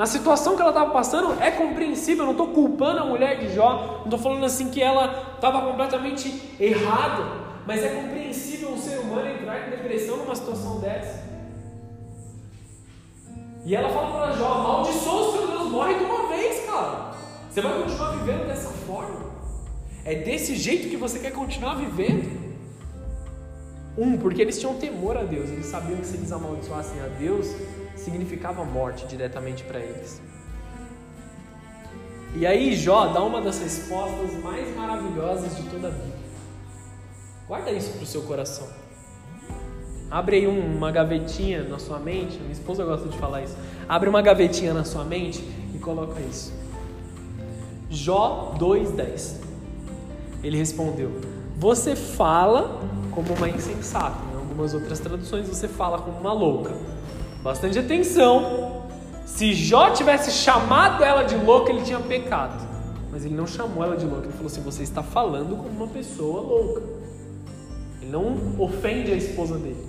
Na situação que ela estava passando, é compreensível. Eu não estou culpando a mulher de Jó. Não estou falando assim que ela estava completamente errada. Mas é compreensível um ser humano entrar em depressão numa situação dessa. E ela fala para Jó: amaldiçoa o seu Deus, morre de uma vez, cara. Você vai continuar vivendo dessa forma? É desse jeito que você quer continuar vivendo? Um, porque eles tinham temor a Deus, eles sabiam que se eles amaldiçoassem a Deus, significava morte diretamente para eles. E aí Jó dá uma das respostas mais maravilhosas de toda a Bíblia. Guarda isso para o seu coração. Abre aí uma gavetinha na sua mente, minha esposa gosta de falar isso. Abre uma gavetinha na sua mente e coloca isso. Jó 2:10. Ele respondeu: Você fala como uma insensata. Em algumas outras traduções você fala como uma louca. Bastante atenção. Se Jó tivesse chamado ela de louca, ele tinha pecado. Mas ele não chamou ela de louca. Ele falou assim: Você está falando como uma pessoa louca. Ele não ofende a esposa dele.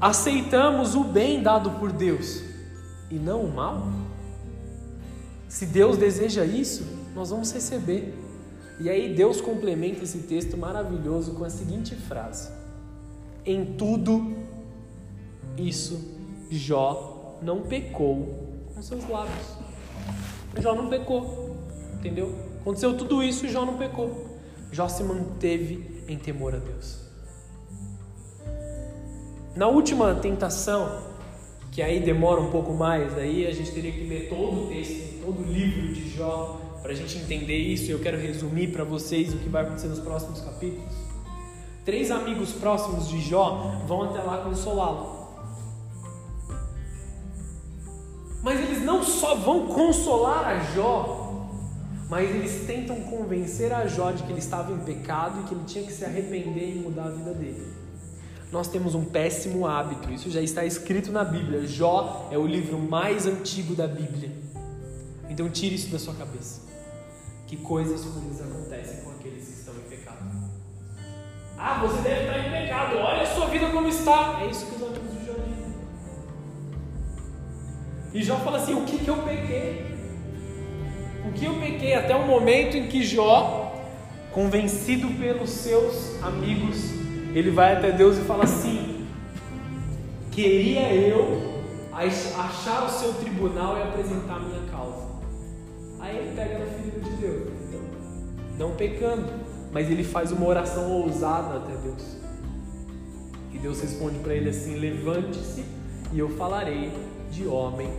Aceitamos o bem dado por Deus e não o mal? Se Deus deseja isso, nós vamos receber. E aí Deus complementa esse texto maravilhoso com a seguinte frase: Em tudo isso Jó não pecou com seus lábios. Jó não pecou, entendeu? Aconteceu tudo isso e Jó não pecou. Jó se manteve em temor a Deus. Na última tentação, que aí demora um pouco mais, aí a gente teria que ler todo o texto, todo o livro de Jó para a gente entender isso. Eu quero resumir para vocês o que vai acontecer nos próximos capítulos. Três amigos próximos de Jó vão até lá consolá-lo. Mas eles não só vão consolar a Jó, mas eles tentam convencer a Jó de que ele estava em pecado e que ele tinha que se arrepender e mudar a vida dele nós temos um péssimo hábito. Isso já está escrito na Bíblia. Jó é o livro mais antigo da Bíblia. Então tire isso da sua cabeça. Que coisas ruins acontecem com aqueles que estão em pecado. Ah, você deve estar em pecado. Olha a sua vida como está. É isso que os E Jó fala assim: o que, que eu pequei? O que eu pequei até o momento em que Jó, convencido pelos seus amigos, ele vai até Deus e fala assim: Queria eu achar o seu tribunal e apresentar a minha causa. Aí ele pega na ferida de Deus, então, não pecando, mas ele faz uma oração ousada até Deus. E Deus responde para ele assim: Levante-se e eu falarei de homem,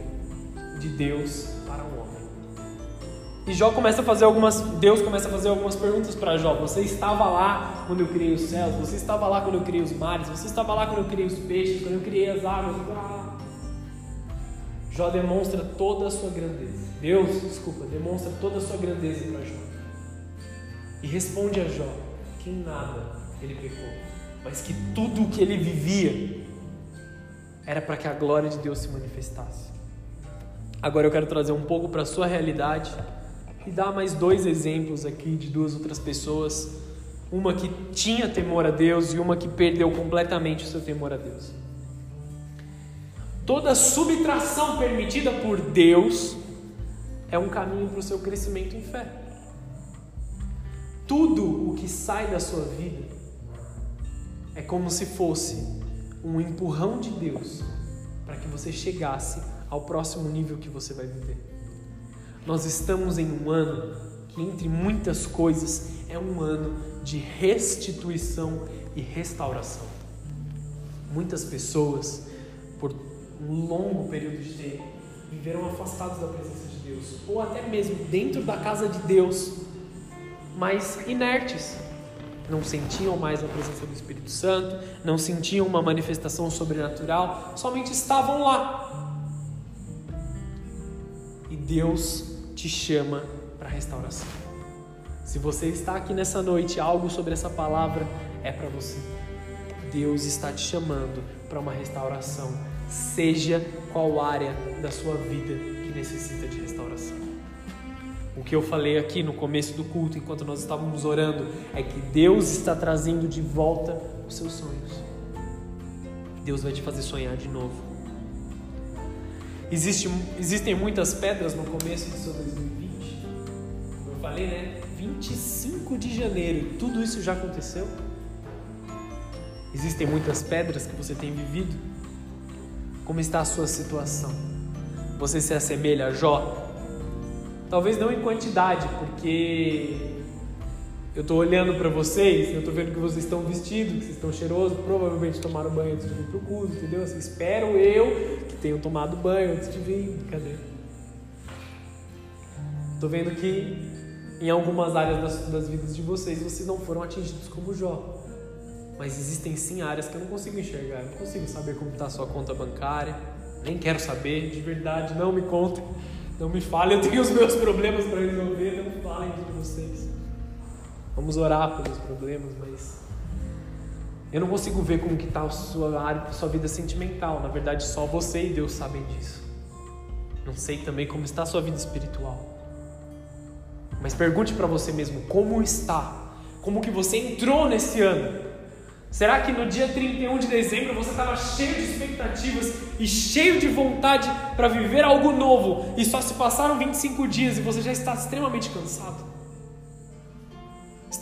de Deus para um homem. E Jó começa a fazer algumas, Deus começa a fazer algumas perguntas para Jó. Você estava lá quando eu criei os céus? Você estava lá quando eu criei os mares? Você estava lá quando eu criei os peixes? Quando eu criei as águas? Jó demonstra toda a sua grandeza. Deus, desculpa, demonstra toda a sua grandeza para Jó. E responde a Jó que em nada ele pecou, mas que tudo o que ele vivia era para que a glória de Deus se manifestasse. Agora eu quero trazer um pouco para a sua realidade e dar mais dois exemplos aqui de duas outras pessoas, uma que tinha temor a Deus e uma que perdeu completamente o seu temor a Deus. Toda subtração permitida por Deus é um caminho para o seu crescimento em fé. Tudo o que sai da sua vida é como se fosse um empurrão de Deus para que você chegasse ao próximo nível que você vai viver. Nós estamos em um ano que, entre muitas coisas, é um ano de restituição e restauração. Muitas pessoas, por um longo período de tempo, viveram afastados da presença de Deus, ou até mesmo dentro da casa de Deus, mas inertes. Não sentiam mais a presença do Espírito Santo, não sentiam uma manifestação sobrenatural, somente estavam lá. E Deus te chama para restauração. Se você está aqui nessa noite, algo sobre essa palavra é para você. Deus está te chamando para uma restauração, seja qual área da sua vida que necessita de restauração. O que eu falei aqui no começo do culto, enquanto nós estávamos orando, é que Deus está trazendo de volta os seus sonhos. Deus vai te fazer sonhar de novo. Existe, existem muitas pedras no começo do seu 2020. Como eu falei, né? 25 de janeiro, tudo isso já aconteceu? Existem muitas pedras que você tem vivido? Como está a sua situação? Você se assemelha a Jó? Talvez não em quantidade, porque eu estou olhando para vocês, eu estou vendo que vocês estão vestidos, que vocês estão cheirosos, provavelmente tomaram banho antes de vir para o culto, entendeu? Assim, espero eu que tenham tomado banho antes de vir, cadê? Estou vendo que em algumas áreas das, das vidas de vocês, vocês não foram atingidos como Jó. Mas existem sim áreas que eu não consigo enxergar, eu não consigo saber como está a sua conta bancária, nem quero saber, de verdade, não me contem, não me falem, eu tenho os meus problemas para resolver, não falem de vocês. Vamos orar pelos problemas, mas eu não consigo ver como que está a sua área, a sua vida sentimental. Na verdade, só você e Deus sabem disso. Não sei também como está a sua vida espiritual. Mas pergunte para você mesmo como está, como que você entrou nesse ano. Será que no dia 31 de dezembro você estava cheio de expectativas e cheio de vontade para viver algo novo e só se passaram 25 dias e você já está extremamente cansado?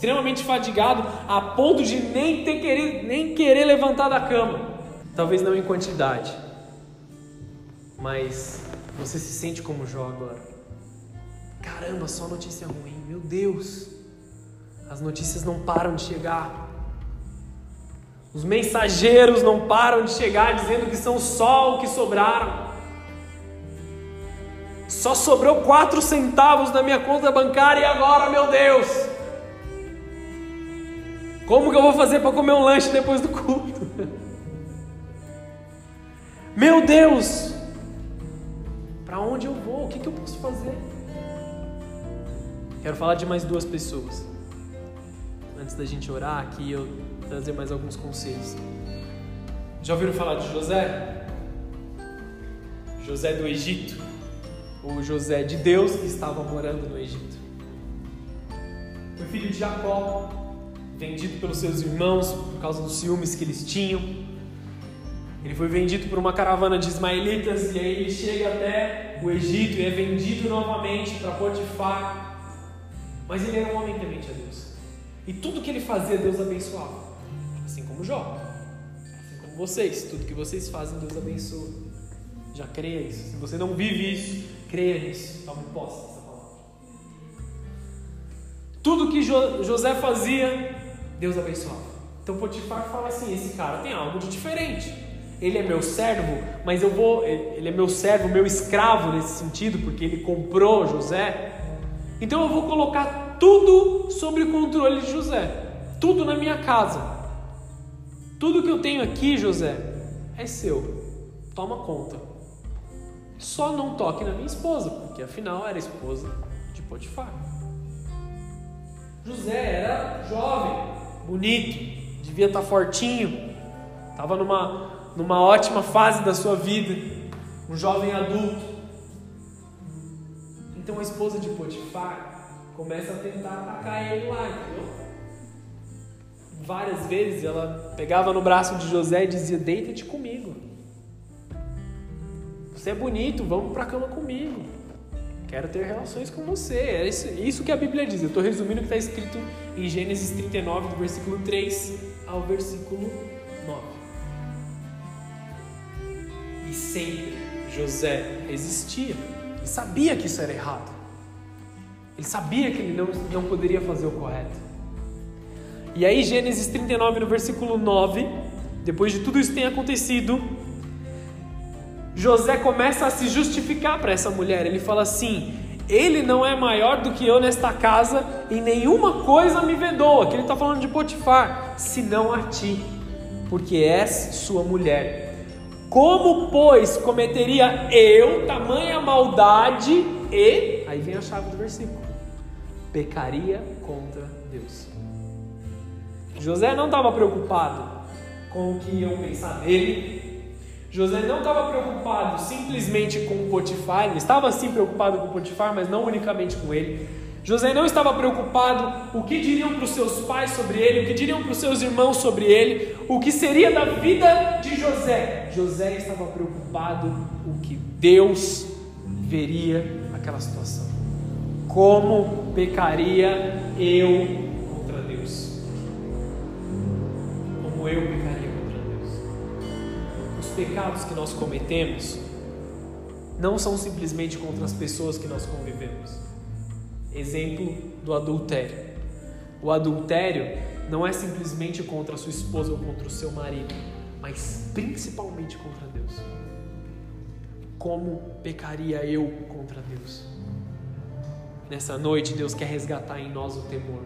extremamente fadigado a ponto de nem, ter querer, nem querer levantar da cama. Talvez não em quantidade, mas você se sente como Jó agora. Caramba, só notícia ruim, meu Deus. As notícias não param de chegar. Os mensageiros não param de chegar dizendo que são só o que sobraram. Só sobrou quatro centavos na minha conta bancária e agora, meu Deus? Como que eu vou fazer para comer um lanche depois do culto? Meu Deus! Para onde eu vou? O que, que eu posso fazer? Quero falar de mais duas pessoas. Antes da gente orar aqui, eu trazer mais alguns conselhos. Já ouviram falar de José? José do Egito, o José de Deus que estava morando no Egito. Foi filho de Jacó, vendido pelos seus irmãos por causa dos ciúmes que eles tinham. Ele foi vendido por uma caravana de ismaelitas e aí ele chega até o Egito e é vendido novamente para Potifar. Mas ele era um homem temente a Deus. E tudo que ele fazia, Deus abençoava. Assim como Jó. Assim como vocês. Tudo que vocês fazem, Deus abençoa. Já creia isso. Se você não vive isso, creia nisso. Tome posse dessa palavra. Tudo que José fazia, Deus abençoava. Então Potifar fala assim: esse cara tem algo de diferente. Ele é meu servo, mas eu vou. Ele é meu servo, meu escravo nesse sentido, porque ele comprou José. Então eu vou colocar tudo sobre o controle de José. Tudo na minha casa. Tudo que eu tenho aqui, José, é seu. Toma conta. Só não toque na minha esposa, porque afinal era esposa de Potifar. José era jovem, bonito, devia estar fortinho, estava numa, numa ótima fase da sua vida, um jovem adulto. Então a esposa de Potifar começa a tentar atacar ele lá, entendeu? Várias vezes ela pegava no braço de José e dizia: Deita-te comigo. Você é bonito, vamos para a cama comigo. Quero ter relações com você. É isso, isso que a Bíblia diz. Eu estou resumindo o que está escrito em Gênesis 39, do versículo 3 ao versículo 9. E sempre José resistia. Ele sabia que isso era errado. Ele sabia que ele não, não poderia fazer o correto. E aí, Gênesis 39, no versículo 9, depois de tudo isso ter acontecido, José começa a se justificar para essa mulher. Ele fala assim: Ele não é maior do que eu nesta casa, e nenhuma coisa me vedou. Aqui ele está falando de Potifar, senão a ti, porque és sua mulher. Como, pois, cometeria eu tamanha maldade e. Aí vem a chave do versículo. pecaria contra Deus. José não estava preocupado com o que iam pensar dele. José não estava preocupado simplesmente com o Potifar, ele estava sim preocupado com o Potifar, mas não unicamente com ele. José não estava preocupado o que diriam para os seus pais sobre ele, o que diriam para os seus irmãos sobre ele, o que seria da vida de José. José estava preocupado o que Deus veria naquela situação. Como pecaria eu eu pecaria contra Deus? Os pecados que nós cometemos não são simplesmente contra as pessoas que nós convivemos Exemplo do adultério. O adultério não é simplesmente contra a sua esposa ou contra o seu marido, mas principalmente contra Deus. Como pecaria eu contra Deus? Nessa noite, Deus quer resgatar em nós o temor.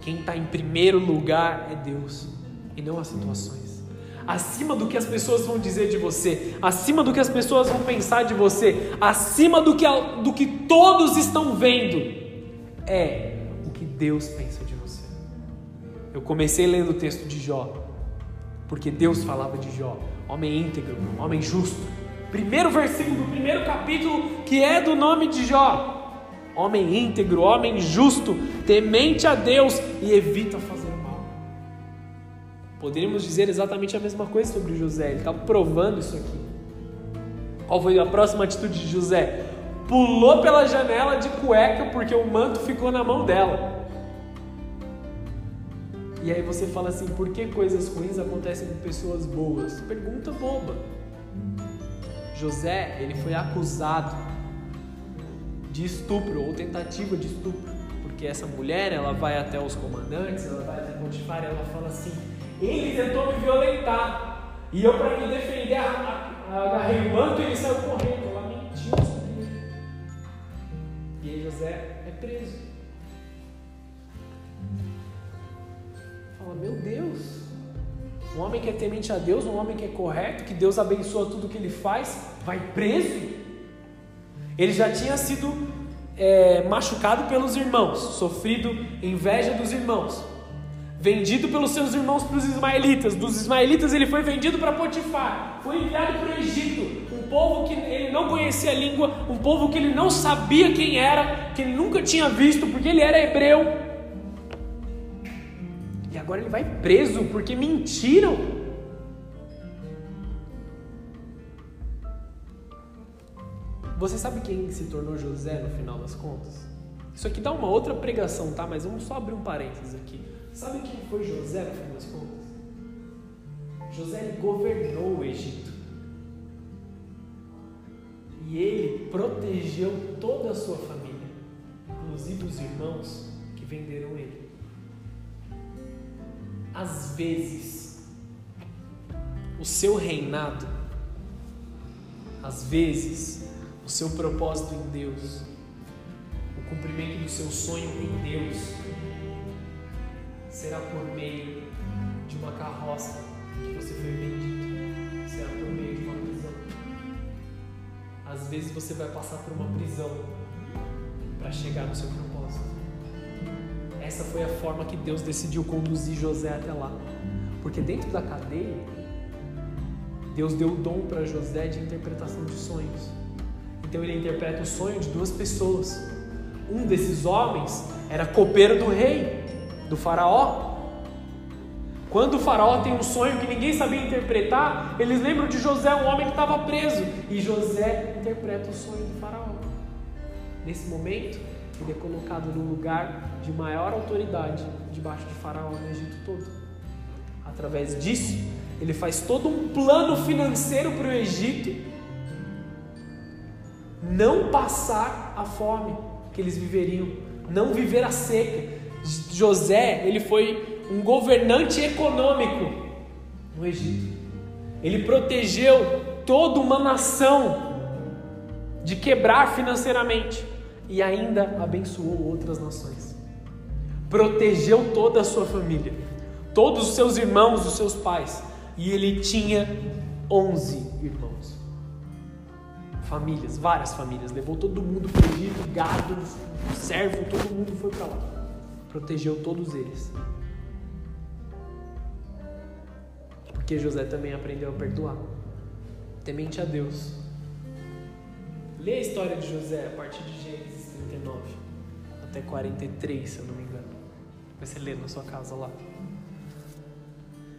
Quem está em primeiro lugar é Deus e não as situações. Acima do que as pessoas vão dizer de você, acima do que as pessoas vão pensar de você, acima do que, do que todos estão vendo, é o que Deus pensa de você. Eu comecei lendo o texto de Jó, porque Deus falava de Jó, homem íntegro, homem justo. Primeiro versículo do primeiro capítulo, que é do nome de Jó. Homem íntegro, homem justo, temente a Deus e evita mal. Poderíamos dizer exatamente a mesma coisa sobre José, ele estava provando isso aqui. Qual foi a próxima atitude de José? pulou pela janela de cueca porque o manto ficou na mão dela. E aí você fala assim: por que coisas ruins acontecem com pessoas boas? Pergunta boba. José, ele foi acusado de estupro ou tentativa de estupro, porque essa mulher, ela vai até os comandantes, ela vai até Potifar ela fala assim: ele tentou me violentar. E eu, para me defender, agarrei o manto e ele saiu correndo. Ela mentiu e aí José é preso. Fala, meu Deus, um homem que é temente a Deus, um homem que é correto, que Deus abençoa tudo que ele faz, vai preso? Ele já tinha sido é, machucado pelos irmãos, sofrido inveja dos irmãos, vendido pelos seus irmãos para os ismaelitas. Dos ismaelitas ele foi vendido para Potifar, foi enviado para o Egito, povo que ele não conhecia a língua, um povo que ele não sabia quem era, que ele nunca tinha visto, porque ele era hebreu. E agora ele vai preso porque mentiram. Você sabe quem se tornou José no final das contas? Isso aqui dá uma outra pregação, tá? Mas vamos só abrir um parênteses aqui. Sabe quem foi José no final das contas? José governou o Egito. E ele protegeu toda a sua família, inclusive os irmãos que venderam ele. Às vezes, o seu reinado, às vezes, o seu propósito em Deus, o cumprimento do seu sonho em Deus, será por meio de uma carroça que você foi vendido, será por meio de uma às vezes você vai passar por uma prisão para chegar no seu propósito. Essa foi a forma que Deus decidiu conduzir José até lá. Porque dentro da cadeia, Deus deu o dom para José de interpretação de sonhos. Então ele interpreta o sonho de duas pessoas. Um desses homens era copeiro do rei, do faraó, quando o faraó tem um sonho que ninguém sabia interpretar, eles lembram de José, um homem que estava preso, e José interpreta o sonho do faraó. Nesse momento, ele é colocado no lugar de maior autoridade debaixo de faraó no Egito todo. Através disso, ele faz todo um plano financeiro para o Egito não passar a fome que eles viveriam, não viver a seca. José, ele foi um governante econômico no Egito. Ele protegeu toda uma nação de quebrar financeiramente e ainda abençoou outras nações. Protegeu toda a sua família, todos os seus irmãos, os seus pais, e ele tinha 11 irmãos. Famílias, várias famílias, levou todo mundo para o Egito, gado, servo, todo mundo foi para lá. Protegeu todos eles. Porque José também aprendeu a perdoar. Temente a Deus. Lê a história de José a partir de Gênesis 39 até 43, se eu não me engano. Você lê na sua casa lá.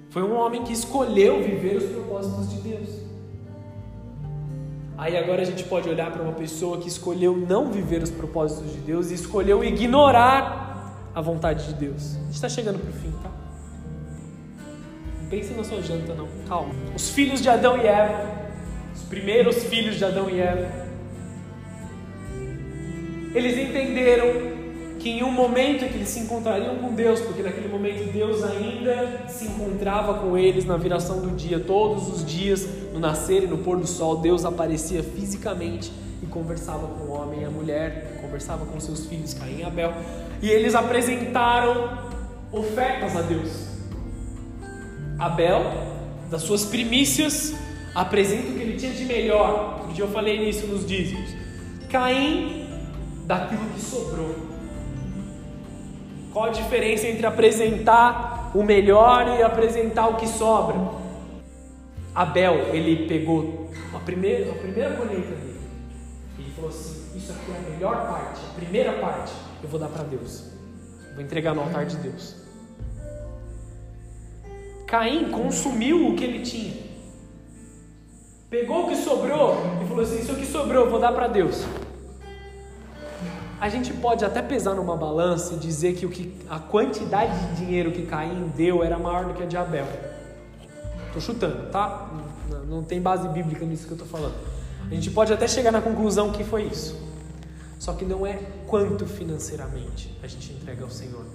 Foi um homem que escolheu viver os propósitos de Deus. Aí agora a gente pode olhar para uma pessoa que escolheu não viver os propósitos de Deus e escolheu ignorar a vontade de Deus. A gente está chegando para o fim, tá? Não pense na sua janta, não. Calma. Os filhos de Adão e Eva, os primeiros filhos de Adão e Eva, eles entenderam que em um momento que eles se encontrariam com Deus, porque naquele momento Deus ainda se encontrava com eles na viração do dia, todos os dias, no nascer e no pôr do sol, Deus aparecia fisicamente e conversava com o homem e a mulher, conversava com seus filhos Caim e Abel, e eles apresentaram ofertas a Deus. Abel, das suas primícias, apresenta o que ele tinha de melhor. Um dia eu falei nisso nos dízimos. Caim, daquilo que sobrou. Qual a diferença entre apresentar o melhor e apresentar o que sobra? Abel, ele pegou a primeira, a primeira colheita dele. Ele falou assim: Isso aqui é a melhor parte, a primeira parte, eu vou dar para Deus. Vou entregar no altar de Deus. Caim consumiu o que ele tinha. Pegou o que sobrou e falou assim: Isso que sobrou, eu vou dar para Deus. A gente pode até pesar numa balança e dizer que, o que a quantidade de dinheiro que Caim deu era maior do que a de Abel. Estou chutando, tá? Não, não tem base bíblica nisso que eu estou falando. A gente pode até chegar na conclusão que foi isso. Só que não é quanto financeiramente a gente entrega ao Senhor,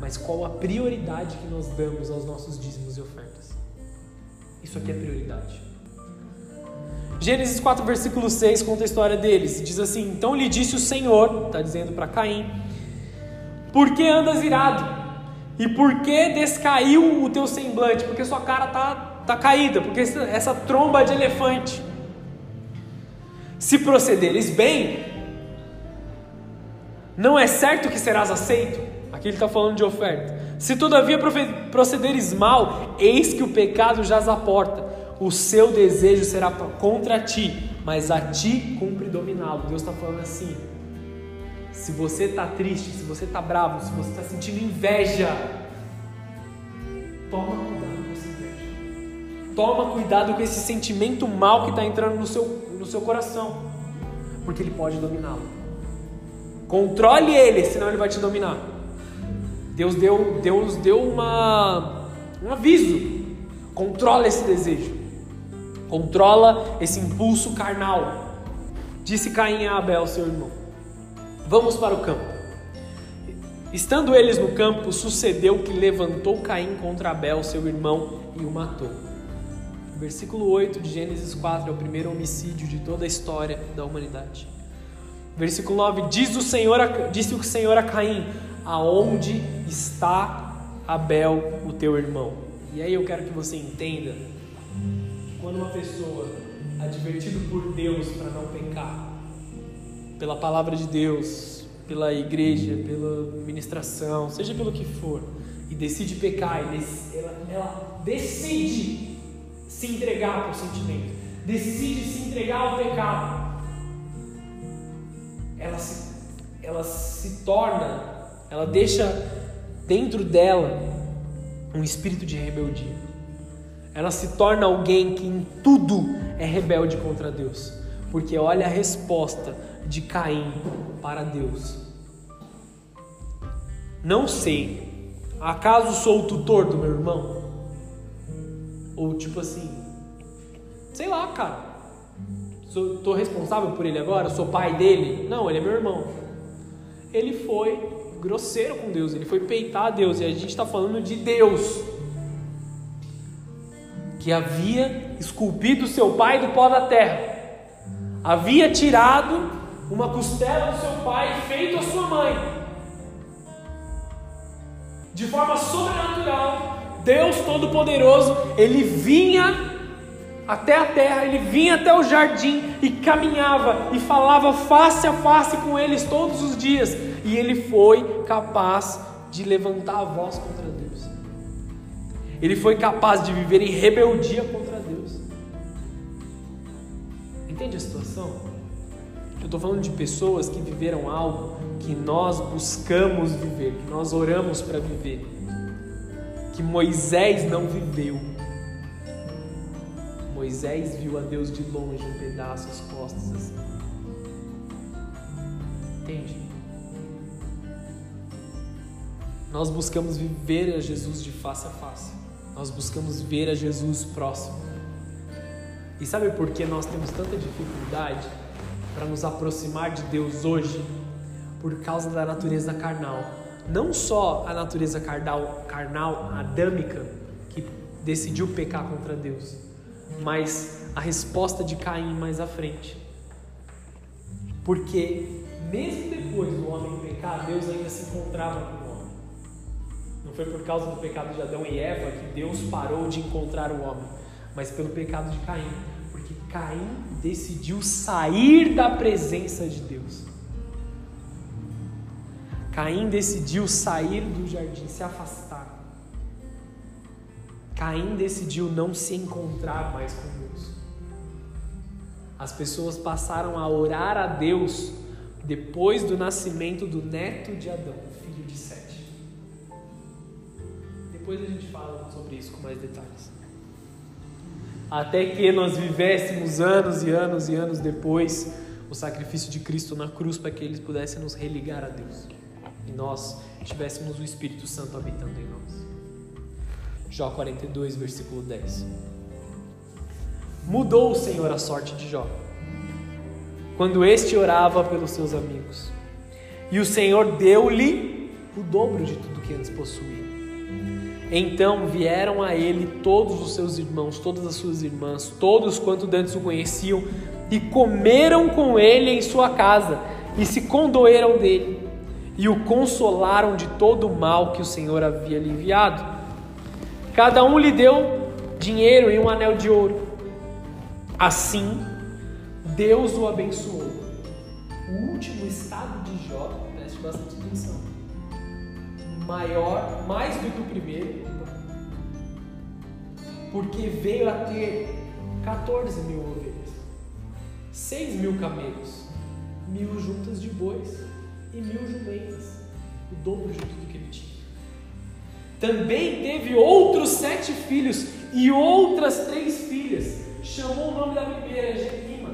mas qual a prioridade que nós damos aos nossos dízimos e ofertas. Isso aqui é prioridade. Gênesis 4, versículo 6 conta a história deles. Diz assim: Então lhe disse o Senhor, está dizendo para Caim: Por que andas irado? E por que descaiu o teu semblante? Porque sua cara tá, tá caída, porque essa, essa tromba de elefante. Se procederes bem, não é certo que serás aceito. Aqui ele está falando de oferta. Se todavia procederes mal, eis que o pecado jaz à porta o seu desejo será contra ti, mas a ti cumpre dominá-lo. Deus está falando assim. Se você está triste, se você está bravo, se você está sentindo inveja, toma cuidado com essa inveja. Toma cuidado com esse sentimento mal que está entrando no seu, no seu coração, porque ele pode dominá-lo. Controle ele, senão ele vai te dominar. Deus deu, Deus deu uma, um aviso. Controla esse desejo. Controla esse impulso carnal. Disse Caim a Abel, seu irmão: Vamos para o campo. Estando eles no campo, sucedeu que levantou Caim contra Abel, seu irmão, e o matou. Versículo 8 de Gênesis 4 é o primeiro homicídio de toda a história da humanidade. Versículo 9: Diz o Senhor, disse o Senhor a Caim: Aonde está Abel, o teu irmão? E aí eu quero que você entenda quando uma pessoa, advertido por Deus para não pecar, pela palavra de Deus, pela igreja, pela ministração, seja pelo que for, e decide pecar, ela, ela decide se entregar para o sentimento, decide se entregar ao pecado, ela se, ela se torna, ela deixa dentro dela um espírito de rebeldia. Ela se torna alguém que em tudo é rebelde contra Deus. Porque olha a resposta de Caim para Deus. Não sei, acaso sou o tutor do meu irmão? Ou tipo assim, sei lá, cara. Sou, responsável por ele agora? Sou pai dele? Não, ele é meu irmão. Ele foi grosseiro com Deus, ele foi peitar Deus, e a gente está falando de Deus que havia esculpido seu pai do pó da terra, havia tirado uma costela do seu pai e feito a sua mãe. De forma sobrenatural, Deus Todo-Poderoso, ele vinha até a terra, ele vinha até o jardim e caminhava e falava face a face com eles todos os dias. E ele foi capaz de levantar a voz contra Deus. Ele foi capaz de viver em rebeldia contra Deus. Entende a situação? Eu estou falando de pessoas que viveram algo que nós buscamos viver, que nós oramos para viver, que Moisés não viveu. Moisés viu a Deus de longe, um pedaço, as costas assim. Entende? Nós buscamos viver a Jesus de face a face. Nós buscamos ver a Jesus próximo. E sabe por que nós temos tanta dificuldade para nos aproximar de Deus hoje? Por causa da natureza carnal. Não só a natureza carnal, carnal adâmica, que decidiu pecar contra Deus, mas a resposta de Caim mais à frente. Porque mesmo depois do homem pecar, Deus ainda se encontrava com o homem. Não foi por causa do pecado de Adão e Eva que Deus parou de encontrar o homem, mas pelo pecado de Caim. Porque Caim decidiu sair da presença de Deus. Caim decidiu sair do jardim, se afastar. Caim decidiu não se encontrar mais com Deus. As pessoas passaram a orar a Deus depois do nascimento do neto de Adão, filho de Sete. Depois a gente fala sobre isso com mais detalhes. Até que nós vivêssemos anos e anos e anos depois o sacrifício de Cristo na cruz para que eles pudessem nos religar a Deus e nós tivéssemos o Espírito Santo habitando em nós. Jó 42, versículo 10. Mudou o Senhor a sorte de Jó, quando este orava pelos seus amigos, e o Senhor deu-lhe o dobro de tudo que antes possuía. Então vieram a ele todos os seus irmãos, todas as suas irmãs, todos quanto antes o conheciam, e comeram com ele em sua casa, e se condoeram dele, e o consolaram de todo o mal que o Senhor havia lhe enviado. Cada um lhe deu dinheiro e um anel de ouro. Assim, Deus o abençoou. O último estado de Jó, preste bastante atenção, maior, mais do que o primeiro, porque veio a ter 14 mil ovelhas, 6 mil camelos, mil juntas de bois e mil jumentas, o dobro de Também teve outros sete filhos e outras três filhas. Chamou o nome da primeira Gemima,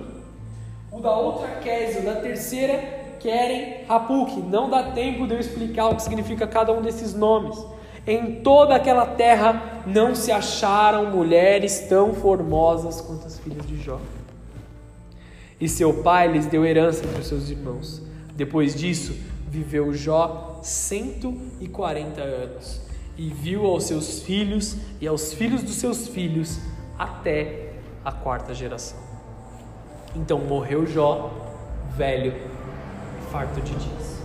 o da outra Kézio, da terceira Querem Rapuque. Não dá tempo de eu explicar o que significa cada um desses nomes. Em toda aquela terra não se acharam mulheres tão formosas quanto as filhas de Jó. E seu pai lhes deu herança entre os seus irmãos. Depois disso, viveu Jó 140 anos e viu aos seus filhos e aos filhos dos seus filhos até a quarta geração. Então morreu Jó, velho e farto de dias.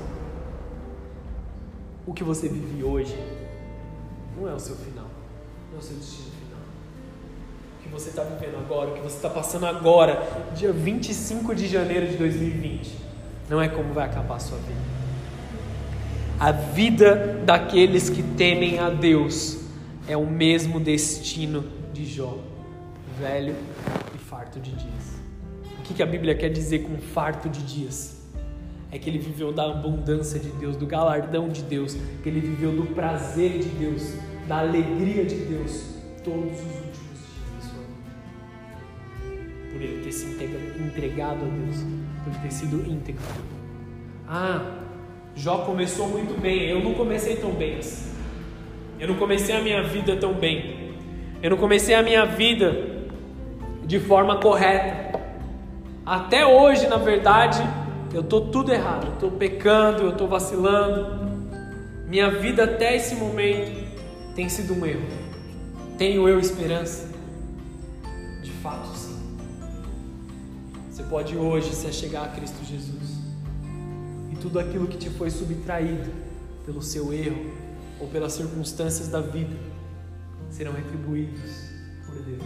O que você vive hoje não é o seu final, não é o seu destino final. O que você está vivendo agora, o que você está passando agora, dia 25 de janeiro de 2020, não é como vai acabar a sua vida. A vida daqueles que temem a Deus é o mesmo destino de Jó, velho e farto de dias. O que a Bíblia quer dizer com farto de dias? É que ele viveu da abundância de Deus, do galardão de Deus, que ele viveu do prazer de Deus, da alegria de Deus, todos os últimos dias da sua vida. Por ele ter se entregado a Deus, por ele ter sido íntegro. Ah, Jó começou muito bem, eu não comecei tão bem assim. Eu não comecei a minha vida tão bem. Eu não comecei a minha vida de forma correta. Até hoje, na verdade, eu estou tudo errado. Eu estou pecando, eu estou vacilando. Minha vida até esse momento tem sido um erro. Tenho eu esperança? De fato, sim. Você pode hoje se achegar a Cristo Jesus tudo aquilo que te foi subtraído pelo seu erro ou pelas circunstâncias da vida serão retribuídos por Deus.